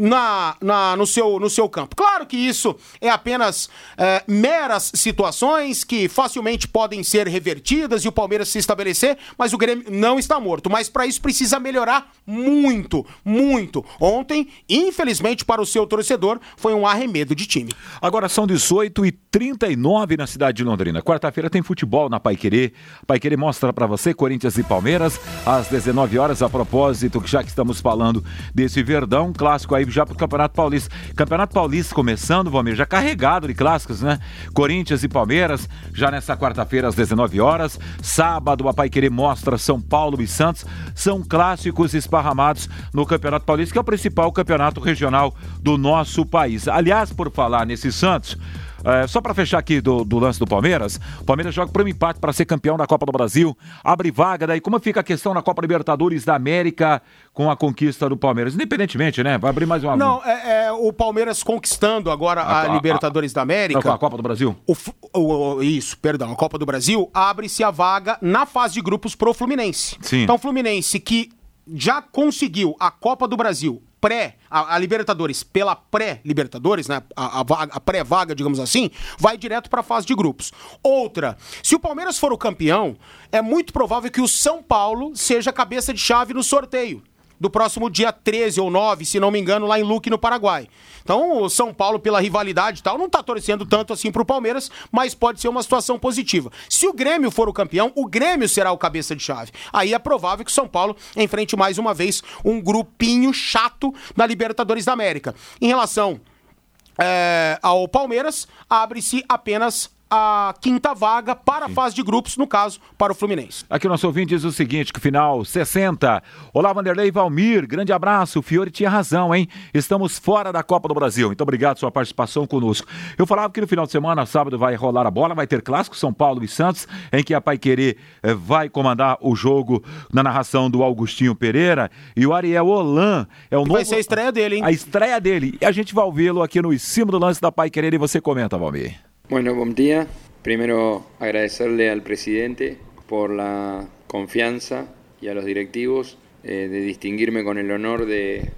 na, na, no, seu, no seu campo. Claro que isso é apenas é, meras situações que facilmente podem ser revertidas e o Palmeiras se estabelecer, mas o Grêmio não está morto. Mas para isso precisa melhorar muito, muito. Ontem, infelizmente para o seu torcedor, foi um arremedo de time. Agora são 18 e 39 na cidade de Londrina. Quarta-feira tem futebol na Paiquerê. Paiquerê mostra para você Corinthians e Palmeiras às 19 horas. A propósito, já que estamos falando desse Verdão, clássico aí inclusive, já para o Campeonato Paulista. Campeonato Paulista começando, Valmir, já carregado de clássicos, né? Corinthians e Palmeiras, já nessa quarta-feira às 19 horas. Sábado, a Pai Querer mostra São Paulo e Santos. São clássicos esparramados no Campeonato Paulista, que é o principal campeonato regional do nosso país. Aliás, por falar nesse Santos, é, só para fechar aqui do, do, lance do Palmeiras, o Palmeiras joga por um empate para ser campeão da Copa do Brasil, abre vaga, daí como fica a questão na Copa Libertadores da América com a conquista do Palmeiras? Independentemente, né? Vai abrir mais uma. Não, é, é o Palmeiras conquistando agora a, a Libertadores a, da América. A, a Copa do Brasil? O, o, isso, perdão, a Copa do Brasil, abre-se a vaga na fase de grupos pro Fluminense. Sim. Então, Fluminense que já conseguiu a Copa do Brasil pré, a, a Libertadores pela pré-Libertadores, né? A, a, a pré-vaga, digamos assim, vai direto para a fase de grupos. Outra, se o Palmeiras for o campeão, é muito provável que o São Paulo seja cabeça de chave no sorteio do próximo dia 13 ou 9, se não me engano, lá em Luque, no Paraguai. Então, o São Paulo, pela rivalidade e tal, não está torcendo tanto assim para o Palmeiras, mas pode ser uma situação positiva. Se o Grêmio for o campeão, o Grêmio será o cabeça de chave. Aí é provável que o São Paulo enfrente mais uma vez um grupinho chato na Libertadores da América. Em relação é, ao Palmeiras, abre-se apenas a quinta vaga para a fase de grupos, no caso, para o Fluminense. Aqui o nosso ouvinte diz o seguinte, que final 60. Olá, Vanderlei Valmir, grande abraço. O Fiore tinha razão, hein? Estamos fora da Copa do Brasil. Muito obrigado pela sua participação conosco. Eu falava que no final de semana, sábado, vai rolar a bola, vai ter clássico São Paulo e Santos, em que a Pai Querer eh, vai comandar o jogo na narração do Augustinho Pereira e o Ariel Holan é o novo... Vai ser a estreia dele, hein? A estreia dele. E a gente vai ouvi-lo aqui no cima do lance da Pai Querer e você comenta, Valmir. Bueno, buen día. Primero agradecerle al presidente por la confianza y a los directivos eh, de distinguirme con el honor de,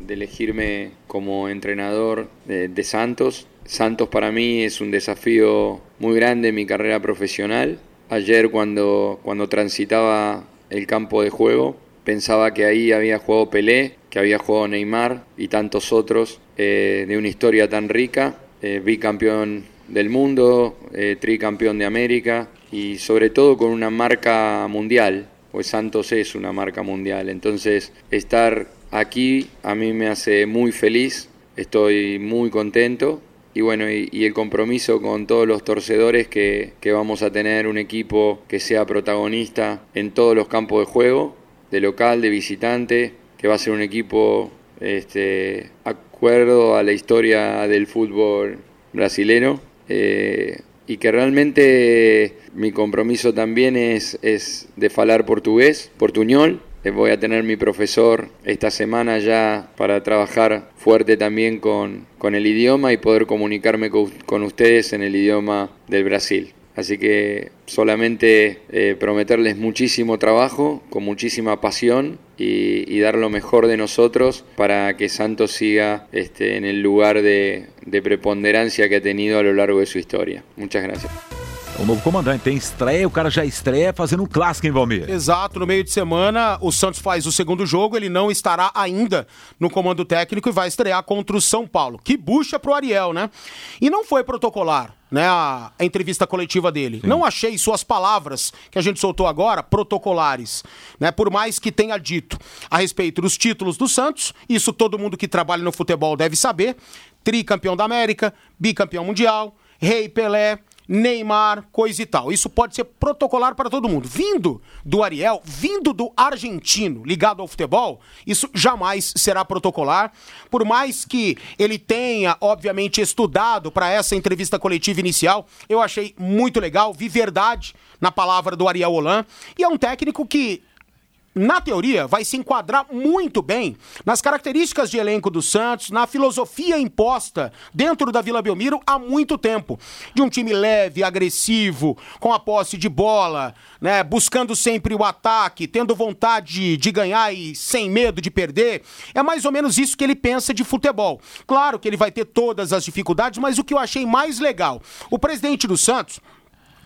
de elegirme como entrenador de, de, Santos. Santos para mí es un desafío muy grande en mi carrera profesional. Ayer cuando, cuando transitaba el campo de juego pensaba que ahí había jugado Pelé, que había jugado Neymar y tantos otros eh, de una historia tan rica. Eh, bicampeón del mundo, eh, tricampeón de América y sobre todo con una marca mundial, pues Santos es una marca mundial. Entonces estar aquí a mí me hace muy feliz, estoy muy contento y bueno, y, el compromiso con todos los torcedores que, que vamos a tener un equipo que sea protagonista en todos los campos de juego, de local, de visitante, que va a ser un equipo este, acuerdo a la historia del fútbol brasilero eh, y que realmente mi compromiso también es, es de falar portugués, portuñol. Eh, voy a tener mi profesor esta semana ya para trabajar fuerte también con, con el idioma y poder comunicarme con, con ustedes en el idioma del Brasil. Así que solamente eh, prometerles muchísimo trabajo, con muchísima pasión y, dar lo mejor de nosotros para que Santos siga este, en el lugar de preponderancia que ha tenido a lo largo de su historia. Muchas gracias. O novo comandante tem estreia, o cara já estreia fazendo um clássico, em Valmir? Exato, no meio de semana o Santos faz o segundo jogo, ele não estará ainda no comando técnico e vai estrear contra o São Paulo. Que bucha pro Ariel, né? E não foi protocolar. Né, a, a entrevista coletiva dele. Sim. Não achei suas palavras que a gente soltou agora protocolares, né? Por mais que tenha dito a respeito dos títulos do Santos, isso todo mundo que trabalha no futebol deve saber. Tricampeão da América, bicampeão mundial, Rei Pelé, Neymar, coisa e tal. Isso pode ser protocolar para todo mundo. Vindo do Ariel, vindo do argentino ligado ao futebol, isso jamais será protocolar. Por mais que ele tenha, obviamente, estudado para essa entrevista coletiva inicial, eu achei muito legal, vi verdade na palavra do Ariel Holan. E é um técnico que na teoria, vai se enquadrar muito bem nas características de elenco do Santos, na filosofia imposta dentro da Vila Belmiro há muito tempo. De um time leve, agressivo, com a posse de bola, né, buscando sempre o ataque, tendo vontade de ganhar e sem medo de perder. É mais ou menos isso que ele pensa de futebol. Claro que ele vai ter todas as dificuldades, mas o que eu achei mais legal, o presidente do Santos,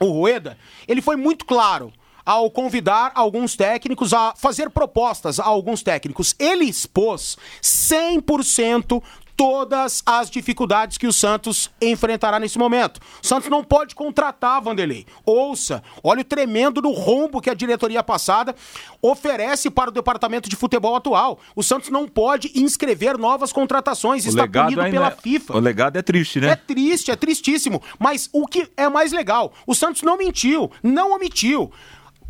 o Rueda, ele foi muito claro ao convidar alguns técnicos a fazer propostas a alguns técnicos. Ele expôs 100% todas as dificuldades que o Santos enfrentará nesse momento. O Santos não pode contratar, Vanderlei. Ouça, olha o tremendo do rombo que a diretoria passada oferece para o departamento de futebol atual. O Santos não pode inscrever novas contratações, o está punido pela é, FIFA. O legado é triste, né? É triste, é tristíssimo. Mas o que é mais legal, o Santos não mentiu, não omitiu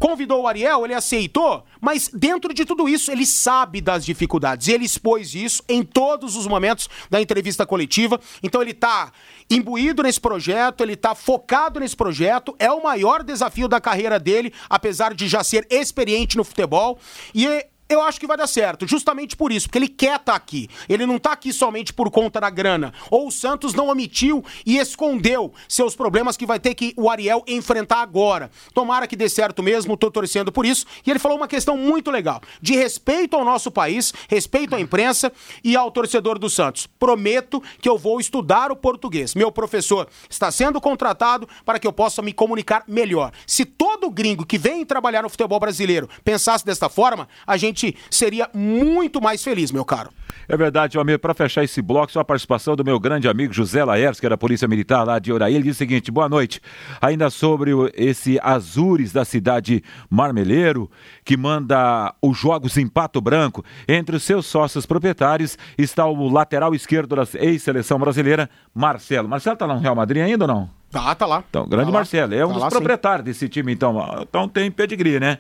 convidou o Ariel, ele aceitou, mas dentro de tudo isso, ele sabe das dificuldades. Ele expôs isso em todos os momentos da entrevista coletiva. Então ele está imbuído nesse projeto, ele está focado nesse projeto. É o maior desafio da carreira dele, apesar de já ser experiente no futebol. E eu acho que vai dar certo, justamente por isso, porque ele quer estar tá aqui. Ele não está aqui somente por conta da grana. Ou o Santos não omitiu e escondeu seus problemas que vai ter que o Ariel enfrentar agora. Tomara que dê certo mesmo, tô torcendo por isso. E ele falou uma questão muito legal, de respeito ao nosso país, respeito à imprensa e ao torcedor do Santos. Prometo que eu vou estudar o português. Meu professor está sendo contratado para que eu possa me comunicar melhor. Se todo gringo que vem trabalhar no futebol brasileiro pensasse desta forma, a gente gente seria muito mais feliz, meu caro. É verdade, meu amigo. Para fechar esse bloco, só a participação do meu grande amigo José Laércio, que era Polícia Militar lá de Oraí. Ele diz o seguinte: boa noite. Ainda sobre esse Azures da cidade Marmeleiro, que manda os jogos em Pato Branco. Entre os seus sócios proprietários está o lateral esquerdo da ex-seleção brasileira, Marcelo. Marcelo tá lá no Real Madrid ainda ou não? Tá, tá lá. Então, grande tá Marcelo. É um tá dos lá, proprietários sim. desse time, então. Então tem pedigree, né?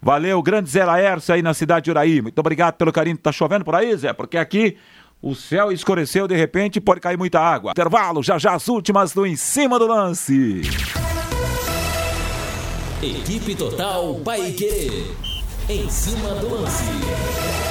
Valeu, grande Zé Laércio aí na cidade de Uraí. Muito obrigado pelo carinho. Tá chovendo por aí, Zé? Porque aqui o céu escureceu de repente pode cair muita água. Intervalo, já já as últimas do Em Cima do Lance. Equipe Total Paique. Em cima do lance.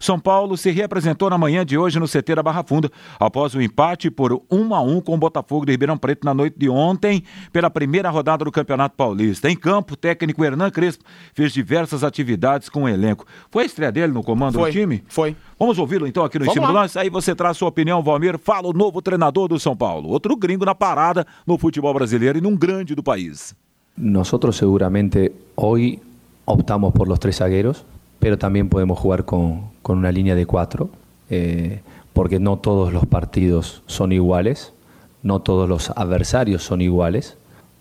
São Paulo se reapresentou na manhã de hoje no CT da Barra Funda, após o empate por 1 a 1 com o Botafogo de Ribeirão Preto na noite de ontem, pela primeira rodada do Campeonato Paulista. Em campo, o técnico Hernan Crespo fez diversas atividades com o elenco. Foi a estreia dele no comando foi, do time? Foi. Vamos ouvi-lo então aqui no Vamos do Lance? Aí você traz sua opinião, Valmir. Fala o novo treinador do São Paulo. Outro gringo na parada no futebol brasileiro e num grande do país. Nós seguramente hoje optamos por los tres zagueros pero también podemos jugar con, con una línea de cuatro, eh, porque no todos los partidos son iguales, no todos los adversarios son iguales,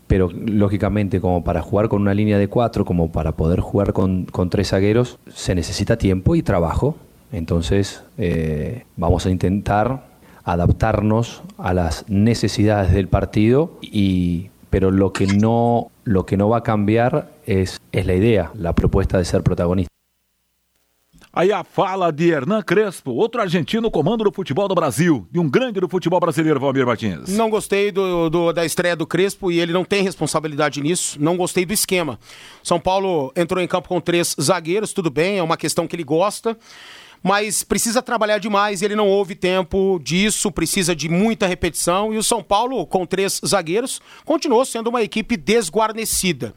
pero lógicamente como para jugar con una línea de cuatro, como para poder jugar con, tres zagueros, se necesita tiempo y trabajo. Entonces eh, vamos a intentar adaptarnos a las necesidades del partido y pero lo que no lo que no va a cambiar es, es la idea, la propuesta de ser protagonista. Aí a fala de Hernan Crespo, outro argentino comando do futebol do Brasil, e um grande do futebol brasileiro, Valmir Martins. Não gostei do, do, da estreia do Crespo e ele não tem responsabilidade nisso. Não gostei do esquema. São Paulo entrou em campo com três zagueiros, tudo bem, é uma questão que ele gosta mas precisa trabalhar demais. Ele não houve tempo disso, precisa de muita repetição. E o São Paulo, com três zagueiros, continuou sendo uma equipe desguarnecida.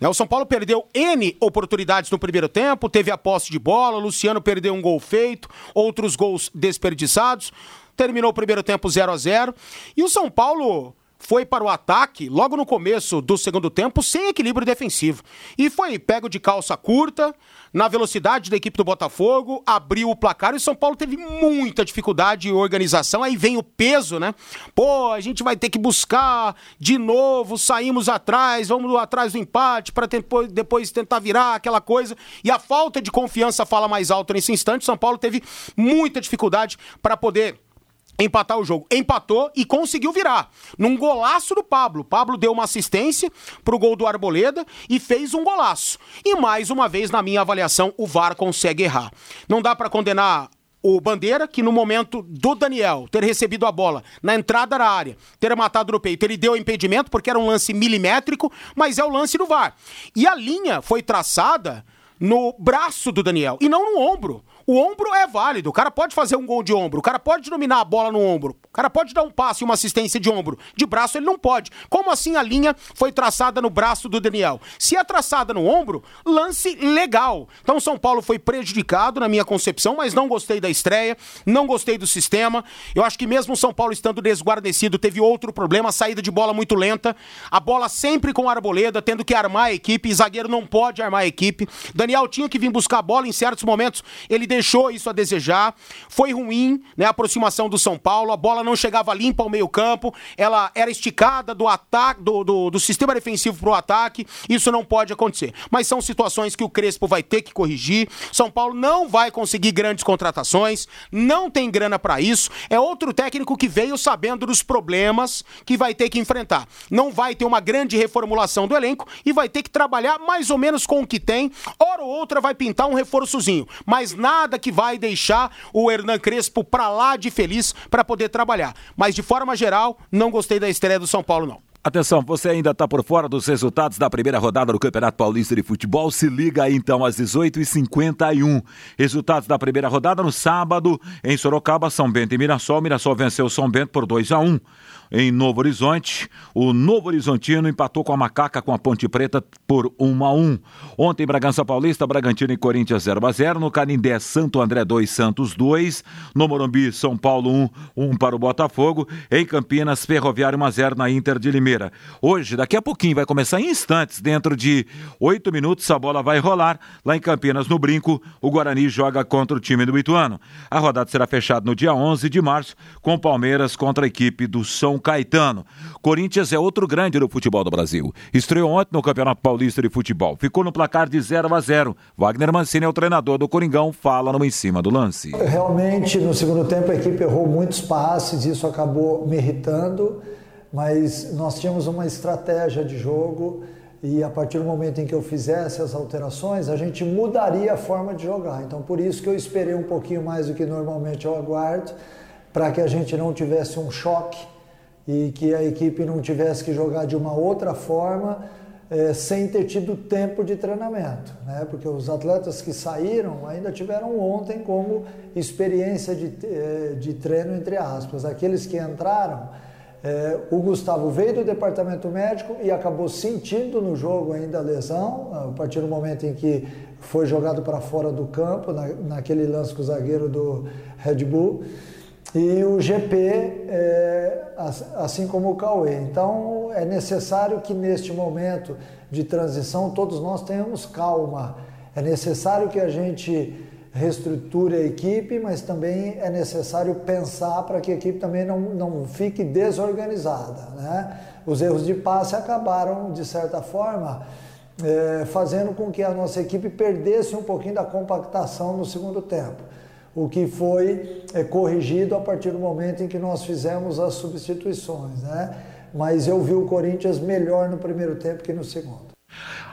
Né, o São Paulo perdeu N oportunidades no primeiro tempo, teve a posse de bola, Luciano perdeu um gol feito, outros gols desperdiçados. Terminou o primeiro tempo 0 a 0 E o São Paulo foi para o ataque logo no começo do segundo tempo sem equilíbrio defensivo. E foi pego de calça curta, na velocidade da equipe do Botafogo, abriu o placar e o São Paulo teve muita dificuldade e organização. Aí vem o peso, né? Pô, a gente vai ter que buscar de novo, saímos atrás, vamos atrás do empate para depois tentar virar aquela coisa. E a falta de confiança fala mais alto nesse instante. O São Paulo teve muita dificuldade para poder empatar o jogo. Empatou e conseguiu virar. Num golaço do Pablo. Pablo deu uma assistência pro gol do Arboleda e fez um golaço. E mais uma vez, na minha avaliação, o VAR consegue errar. Não dá para condenar o Bandeira, que no momento do Daniel ter recebido a bola na entrada da área, ter matado no peito, ele deu impedimento porque era um lance milimétrico, mas é o lance do VAR. E a linha foi traçada no braço do Daniel e não no ombro. O ombro é válido. O cara pode fazer um gol de ombro. O cara pode dominar a bola no ombro. O cara pode dar um passe e uma assistência de ombro. De braço ele não pode. Como assim a linha foi traçada no braço do Daniel? Se é traçada no ombro, lance legal. Então São Paulo foi prejudicado na minha concepção, mas não gostei da estreia, não gostei do sistema. Eu acho que mesmo São Paulo estando desguarnecido, teve outro problema, saída de bola muito lenta. A bola sempre com a arboleda, tendo que armar a equipe. zagueiro não pode armar a equipe. Daniel tinha que vir buscar a bola em certos momentos. Ele deixou isso a desejar. Foi ruim, né? A aproximação do São Paulo, a bola não chegava limpa ao meio-campo, ela era esticada do ataque, do, do, do sistema defensivo para o ataque. Isso não pode acontecer. Mas são situações que o Crespo vai ter que corrigir. São Paulo não vai conseguir grandes contratações, não tem grana para isso. É outro técnico que veio sabendo dos problemas que vai ter que enfrentar. Não vai ter uma grande reformulação do elenco e vai ter que trabalhar mais ou menos com o que tem. Hora ou outra vai pintar um reforçozinho, mas nada que vai deixar o Hernan Crespo para lá de feliz para poder trabalhar. Mas de forma geral, não gostei da estreia do São Paulo não. Atenção, você ainda está por fora dos resultados da primeira rodada do Campeonato Paulista de Futebol? Se liga aí então às 18h51. Resultados da primeira rodada no sábado em Sorocaba, São Bento e Mirassol. Mirassol venceu São Bento por 2 a 1 em Novo Horizonte. O Novo Horizontino empatou com a Macaca com a Ponte Preta por 1 a 1. Ontem Bragança Paulista, Bragantino e Corinthians 0 a 0. No Canindé, Santo André 2, Santos 2. No Morumbi, São Paulo 1, 1 para o Botafogo. Em Campinas, Ferroviário 1 a 0 na Inter de Limeira. Hoje, daqui a pouquinho, vai começar em instantes, dentro de 8 minutos, a bola vai rolar lá em Campinas, no Brinco. O Guarani joga contra o time do Ituano. A rodada será fechada no dia 11 de março, com Palmeiras contra a equipe do São Caetano. Corinthians é outro grande no futebol do Brasil. Estreou ontem no Campeonato Paulista de Futebol. Ficou no placar de 0 a 0. Wagner Mancini é o treinador do Coringão, fala no em cima do lance. Realmente, no segundo tempo, a equipe errou muitos passes, isso acabou me irritando, mas nós tínhamos uma estratégia de jogo e a partir do momento em que eu fizesse as alterações, a gente mudaria a forma de jogar. Então, por isso que eu esperei um pouquinho mais do que normalmente eu aguardo, para que a gente não tivesse um choque e que a equipe não tivesse que jogar de uma outra forma é, sem ter tido tempo de treinamento, né? porque os atletas que saíram ainda tiveram ontem como experiência de, é, de treino, entre aspas. Aqueles que entraram, é, o Gustavo veio do departamento médico e acabou sentindo no jogo ainda a lesão, a partir do momento em que foi jogado para fora do campo, na, naquele lance com o zagueiro do Red Bull e o GP, é, assim como o Cauê. Então, é necessário que neste momento de transição todos nós tenhamos calma. É necessário que a gente reestruture a equipe, mas também é necessário pensar para que a equipe também não, não fique desorganizada. Né? Os erros de passe acabaram, de certa forma, é, fazendo com que a nossa equipe perdesse um pouquinho da compactação no segundo tempo o que foi é, corrigido a partir do momento em que nós fizemos as substituições, né? Mas eu vi o Corinthians melhor no primeiro tempo que no segundo.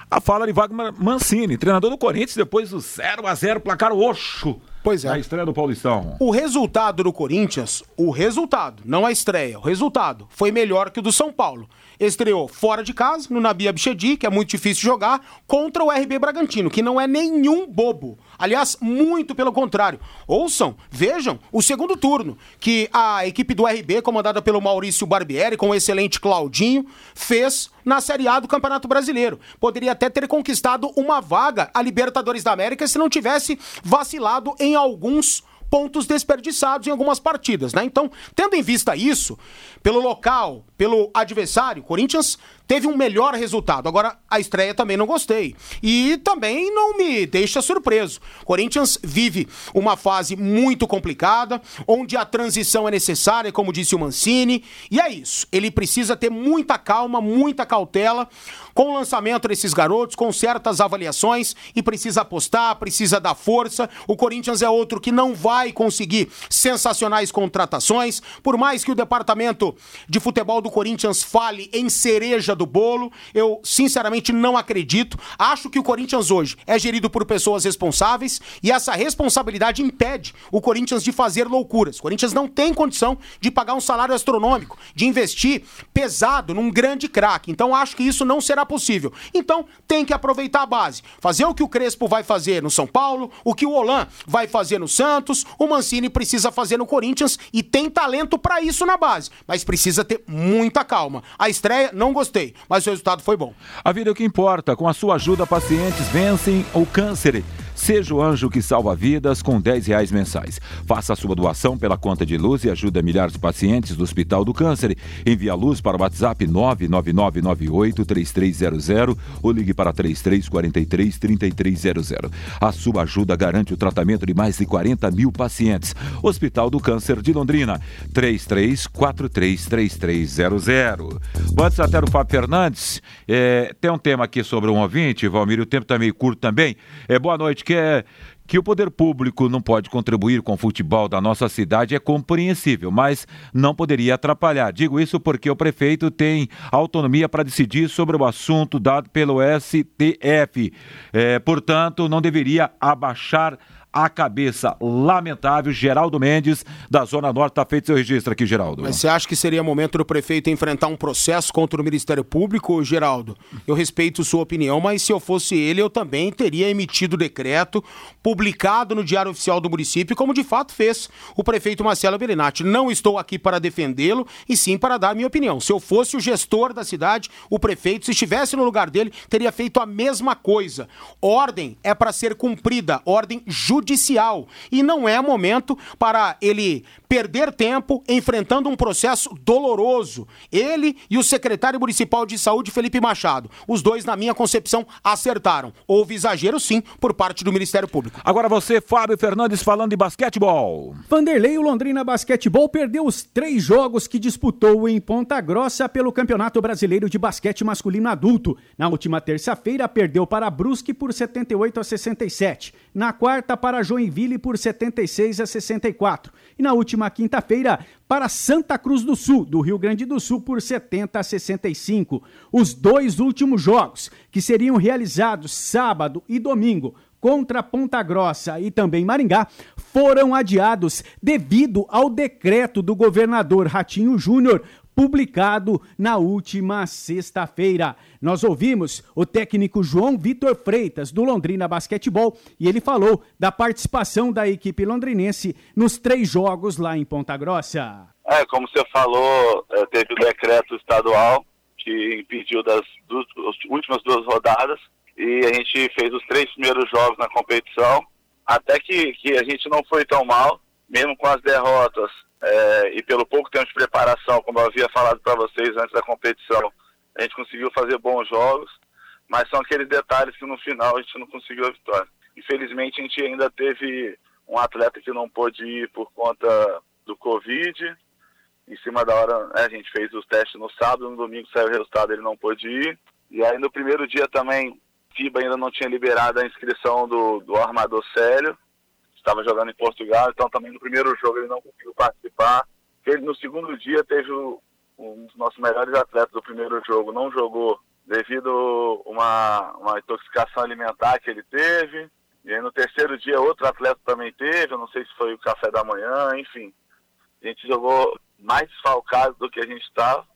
A fala de Wagner Mancini, treinador do Corinthians, depois do 0 a 0 placar oxo. Pois é. Na estreia do Paulistão. O resultado do Corinthians, o resultado, não a estreia, o resultado foi melhor que o do São Paulo estreou fora de casa, no Nabi Abichedi, que é muito difícil jogar, contra o RB Bragantino, que não é nenhum bobo. Aliás, muito pelo contrário. Ouçam, vejam o segundo turno, que a equipe do RB, comandada pelo Maurício Barbieri, com o excelente Claudinho, fez na Série A do Campeonato Brasileiro. Poderia até ter conquistado uma vaga a Libertadores da América se não tivesse vacilado em alguns pontos desperdiçados em algumas partidas, né? Então, tendo em vista isso, pelo local, pelo adversário, Corinthians teve um melhor resultado. Agora, a estreia também não gostei. E também não me deixa surpreso. Corinthians vive uma fase muito complicada, onde a transição é necessária, como disse o Mancini. E é isso. Ele precisa ter muita calma, muita cautela com o lançamento desses garotos, com certas avaliações e precisa apostar, precisa dar força. O Corinthians é outro que não vai conseguir sensacionais contratações, por mais que o departamento de futebol do Corinthians fale em cereja do bolo. Eu, sinceramente, não acredito. Acho que o Corinthians hoje é gerido por pessoas responsáveis e essa responsabilidade impede o Corinthians de fazer loucuras. O Corinthians não tem condição de pagar um salário astronômico, de investir pesado num grande craque. Então, acho que isso não será possível. Então, tem que aproveitar a base. Fazer o que o Crespo vai fazer no São Paulo, o que o Olan vai fazer no Santos, o Mancini precisa fazer no Corinthians e tem talento para isso na base, mas precisa ter muita calma. A estreia não gostei mas o resultado foi bom. A vida é o que importa. Com a sua ajuda, pacientes vencem o câncer. Seja o anjo que salva vidas com 10 reais mensais. Faça a sua doação pela conta de luz e ajuda milhares de pacientes do Hospital do Câncer. Envie a luz para o WhatsApp 999983300 ou ligue para 3343-3300. A sua ajuda garante o tratamento de mais de 40 mil pacientes. Hospital do Câncer de Londrina, 33433300. Antes até o Fábio Fernandes, é, tem um tema aqui sobre um ouvinte, Valmir, o tempo está meio curto também. É, boa noite, que é que o poder público não pode contribuir com o futebol da nossa cidade é compreensível, mas não poderia atrapalhar. Digo isso porque o prefeito tem autonomia para decidir sobre o assunto dado pelo STF. É, portanto, não deveria abaixar a cabeça. Lamentável, Geraldo Mendes, da Zona Norte, está feito seu registro aqui, Geraldo. Mas você acha que seria momento do prefeito enfrentar um processo contra o Ministério Público, Geraldo? Eu respeito sua opinião, mas se eu fosse ele, eu também teria emitido o decreto, publicado no Diário Oficial do município, como de fato fez o prefeito Marcelo Belinati. Não estou aqui para defendê-lo, e sim para dar a minha opinião. Se eu fosse o gestor da cidade, o prefeito, se estivesse no lugar dele, teria feito a mesma coisa. Ordem é para ser cumprida, ordem judicial judicial. E não é momento para ele perder tempo enfrentando um processo doloroso. Ele e o secretário municipal de saúde, Felipe Machado. Os dois, na minha concepção, acertaram. Houve exagero, sim, por parte do Ministério Público. Agora você, Fábio Fernandes, falando de basquetebol. Vanderlei, o Londrina Basquetebol, perdeu os três jogos que disputou em Ponta Grossa pelo Campeonato Brasileiro de Basquete Masculino Adulto. Na última terça-feira, perdeu para Brusque por 78 a 67. Na quarta, para Joinville por 76 a 64. E na última quinta-feira, para Santa Cruz do Sul, do Rio Grande do Sul, por 70 a 65. Os dois últimos jogos, que seriam realizados sábado e domingo, contra Ponta Grossa e também Maringá foram adiados devido ao decreto do governador Ratinho Júnior publicado na última sexta-feira. Nós ouvimos o técnico João Vitor Freitas, do Londrina Basquetebol, e ele falou da participação da equipe londrinense nos três jogos lá em Ponta Grossa. É, como você falou, é, teve o decreto estadual que impediu das duas, últimas duas rodadas e a gente fez os três primeiros jogos na competição. Até que, que a gente não foi tão mal, mesmo com as derrotas é, e pelo pouco tempo de preparação, como eu havia falado para vocês antes da competição, a gente conseguiu fazer bons jogos, mas são aqueles detalhes que no final a gente não conseguiu a vitória. Infelizmente a gente ainda teve um atleta que não pôde ir por conta do Covid. Em cima da hora, né, a gente fez os testes no sábado, no domingo saiu o resultado, ele não pôde ir. E aí no primeiro dia também, FIBA ainda não tinha liberado a inscrição do, do armador Célio estava jogando em Portugal, então também no primeiro jogo ele não conseguiu participar. Ele, no segundo dia teve um dos nossos melhores atletas do primeiro jogo, não jogou devido uma, uma intoxicação alimentar que ele teve. E aí no terceiro dia outro atleta também teve, não sei se foi o café da manhã, enfim. A gente jogou mais desfalcado do que a gente estava.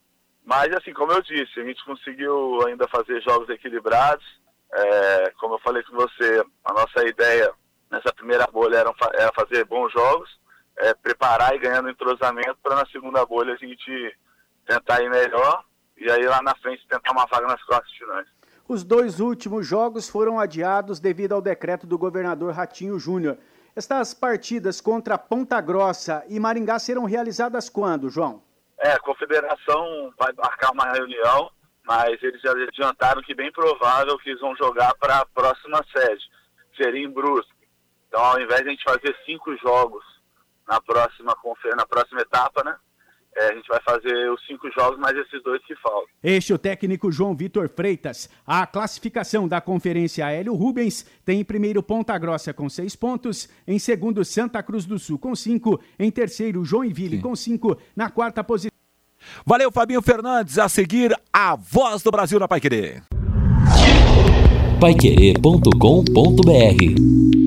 Mas assim, como eu disse, a gente conseguiu ainda fazer jogos equilibrados. É, como eu falei com você, a nossa ideia nessa primeira bolha era, era fazer bons jogos, é, preparar e ganhando entrosamento para na segunda bolha a gente tentar ir melhor e aí lá na frente tentar uma vaga nas quartas finais. Os dois últimos jogos foram adiados devido ao decreto do governador Ratinho Júnior. Estas partidas contra Ponta Grossa e Maringá serão realizadas quando, João? É, a confederação vai marcar uma reunião, mas eles já adiantaram que bem provável que eles vão jogar para a próxima sede, seria em Brusque. Então, ao invés de a gente fazer cinco jogos na próxima, na próxima etapa, né? É, a gente vai fazer os cinco jogos, mais esses dois que faltam. Este é o técnico João Vitor Freitas. A classificação da Conferência Hélio Rubens tem em primeiro Ponta Grossa com seis pontos, em segundo Santa Cruz do Sul com cinco, em terceiro Joinville Sim. com cinco, na quarta posição. Valeu, Fabinho Fernandes. A seguir, a voz do Brasil na Paiquerê. Paiquerê.com.br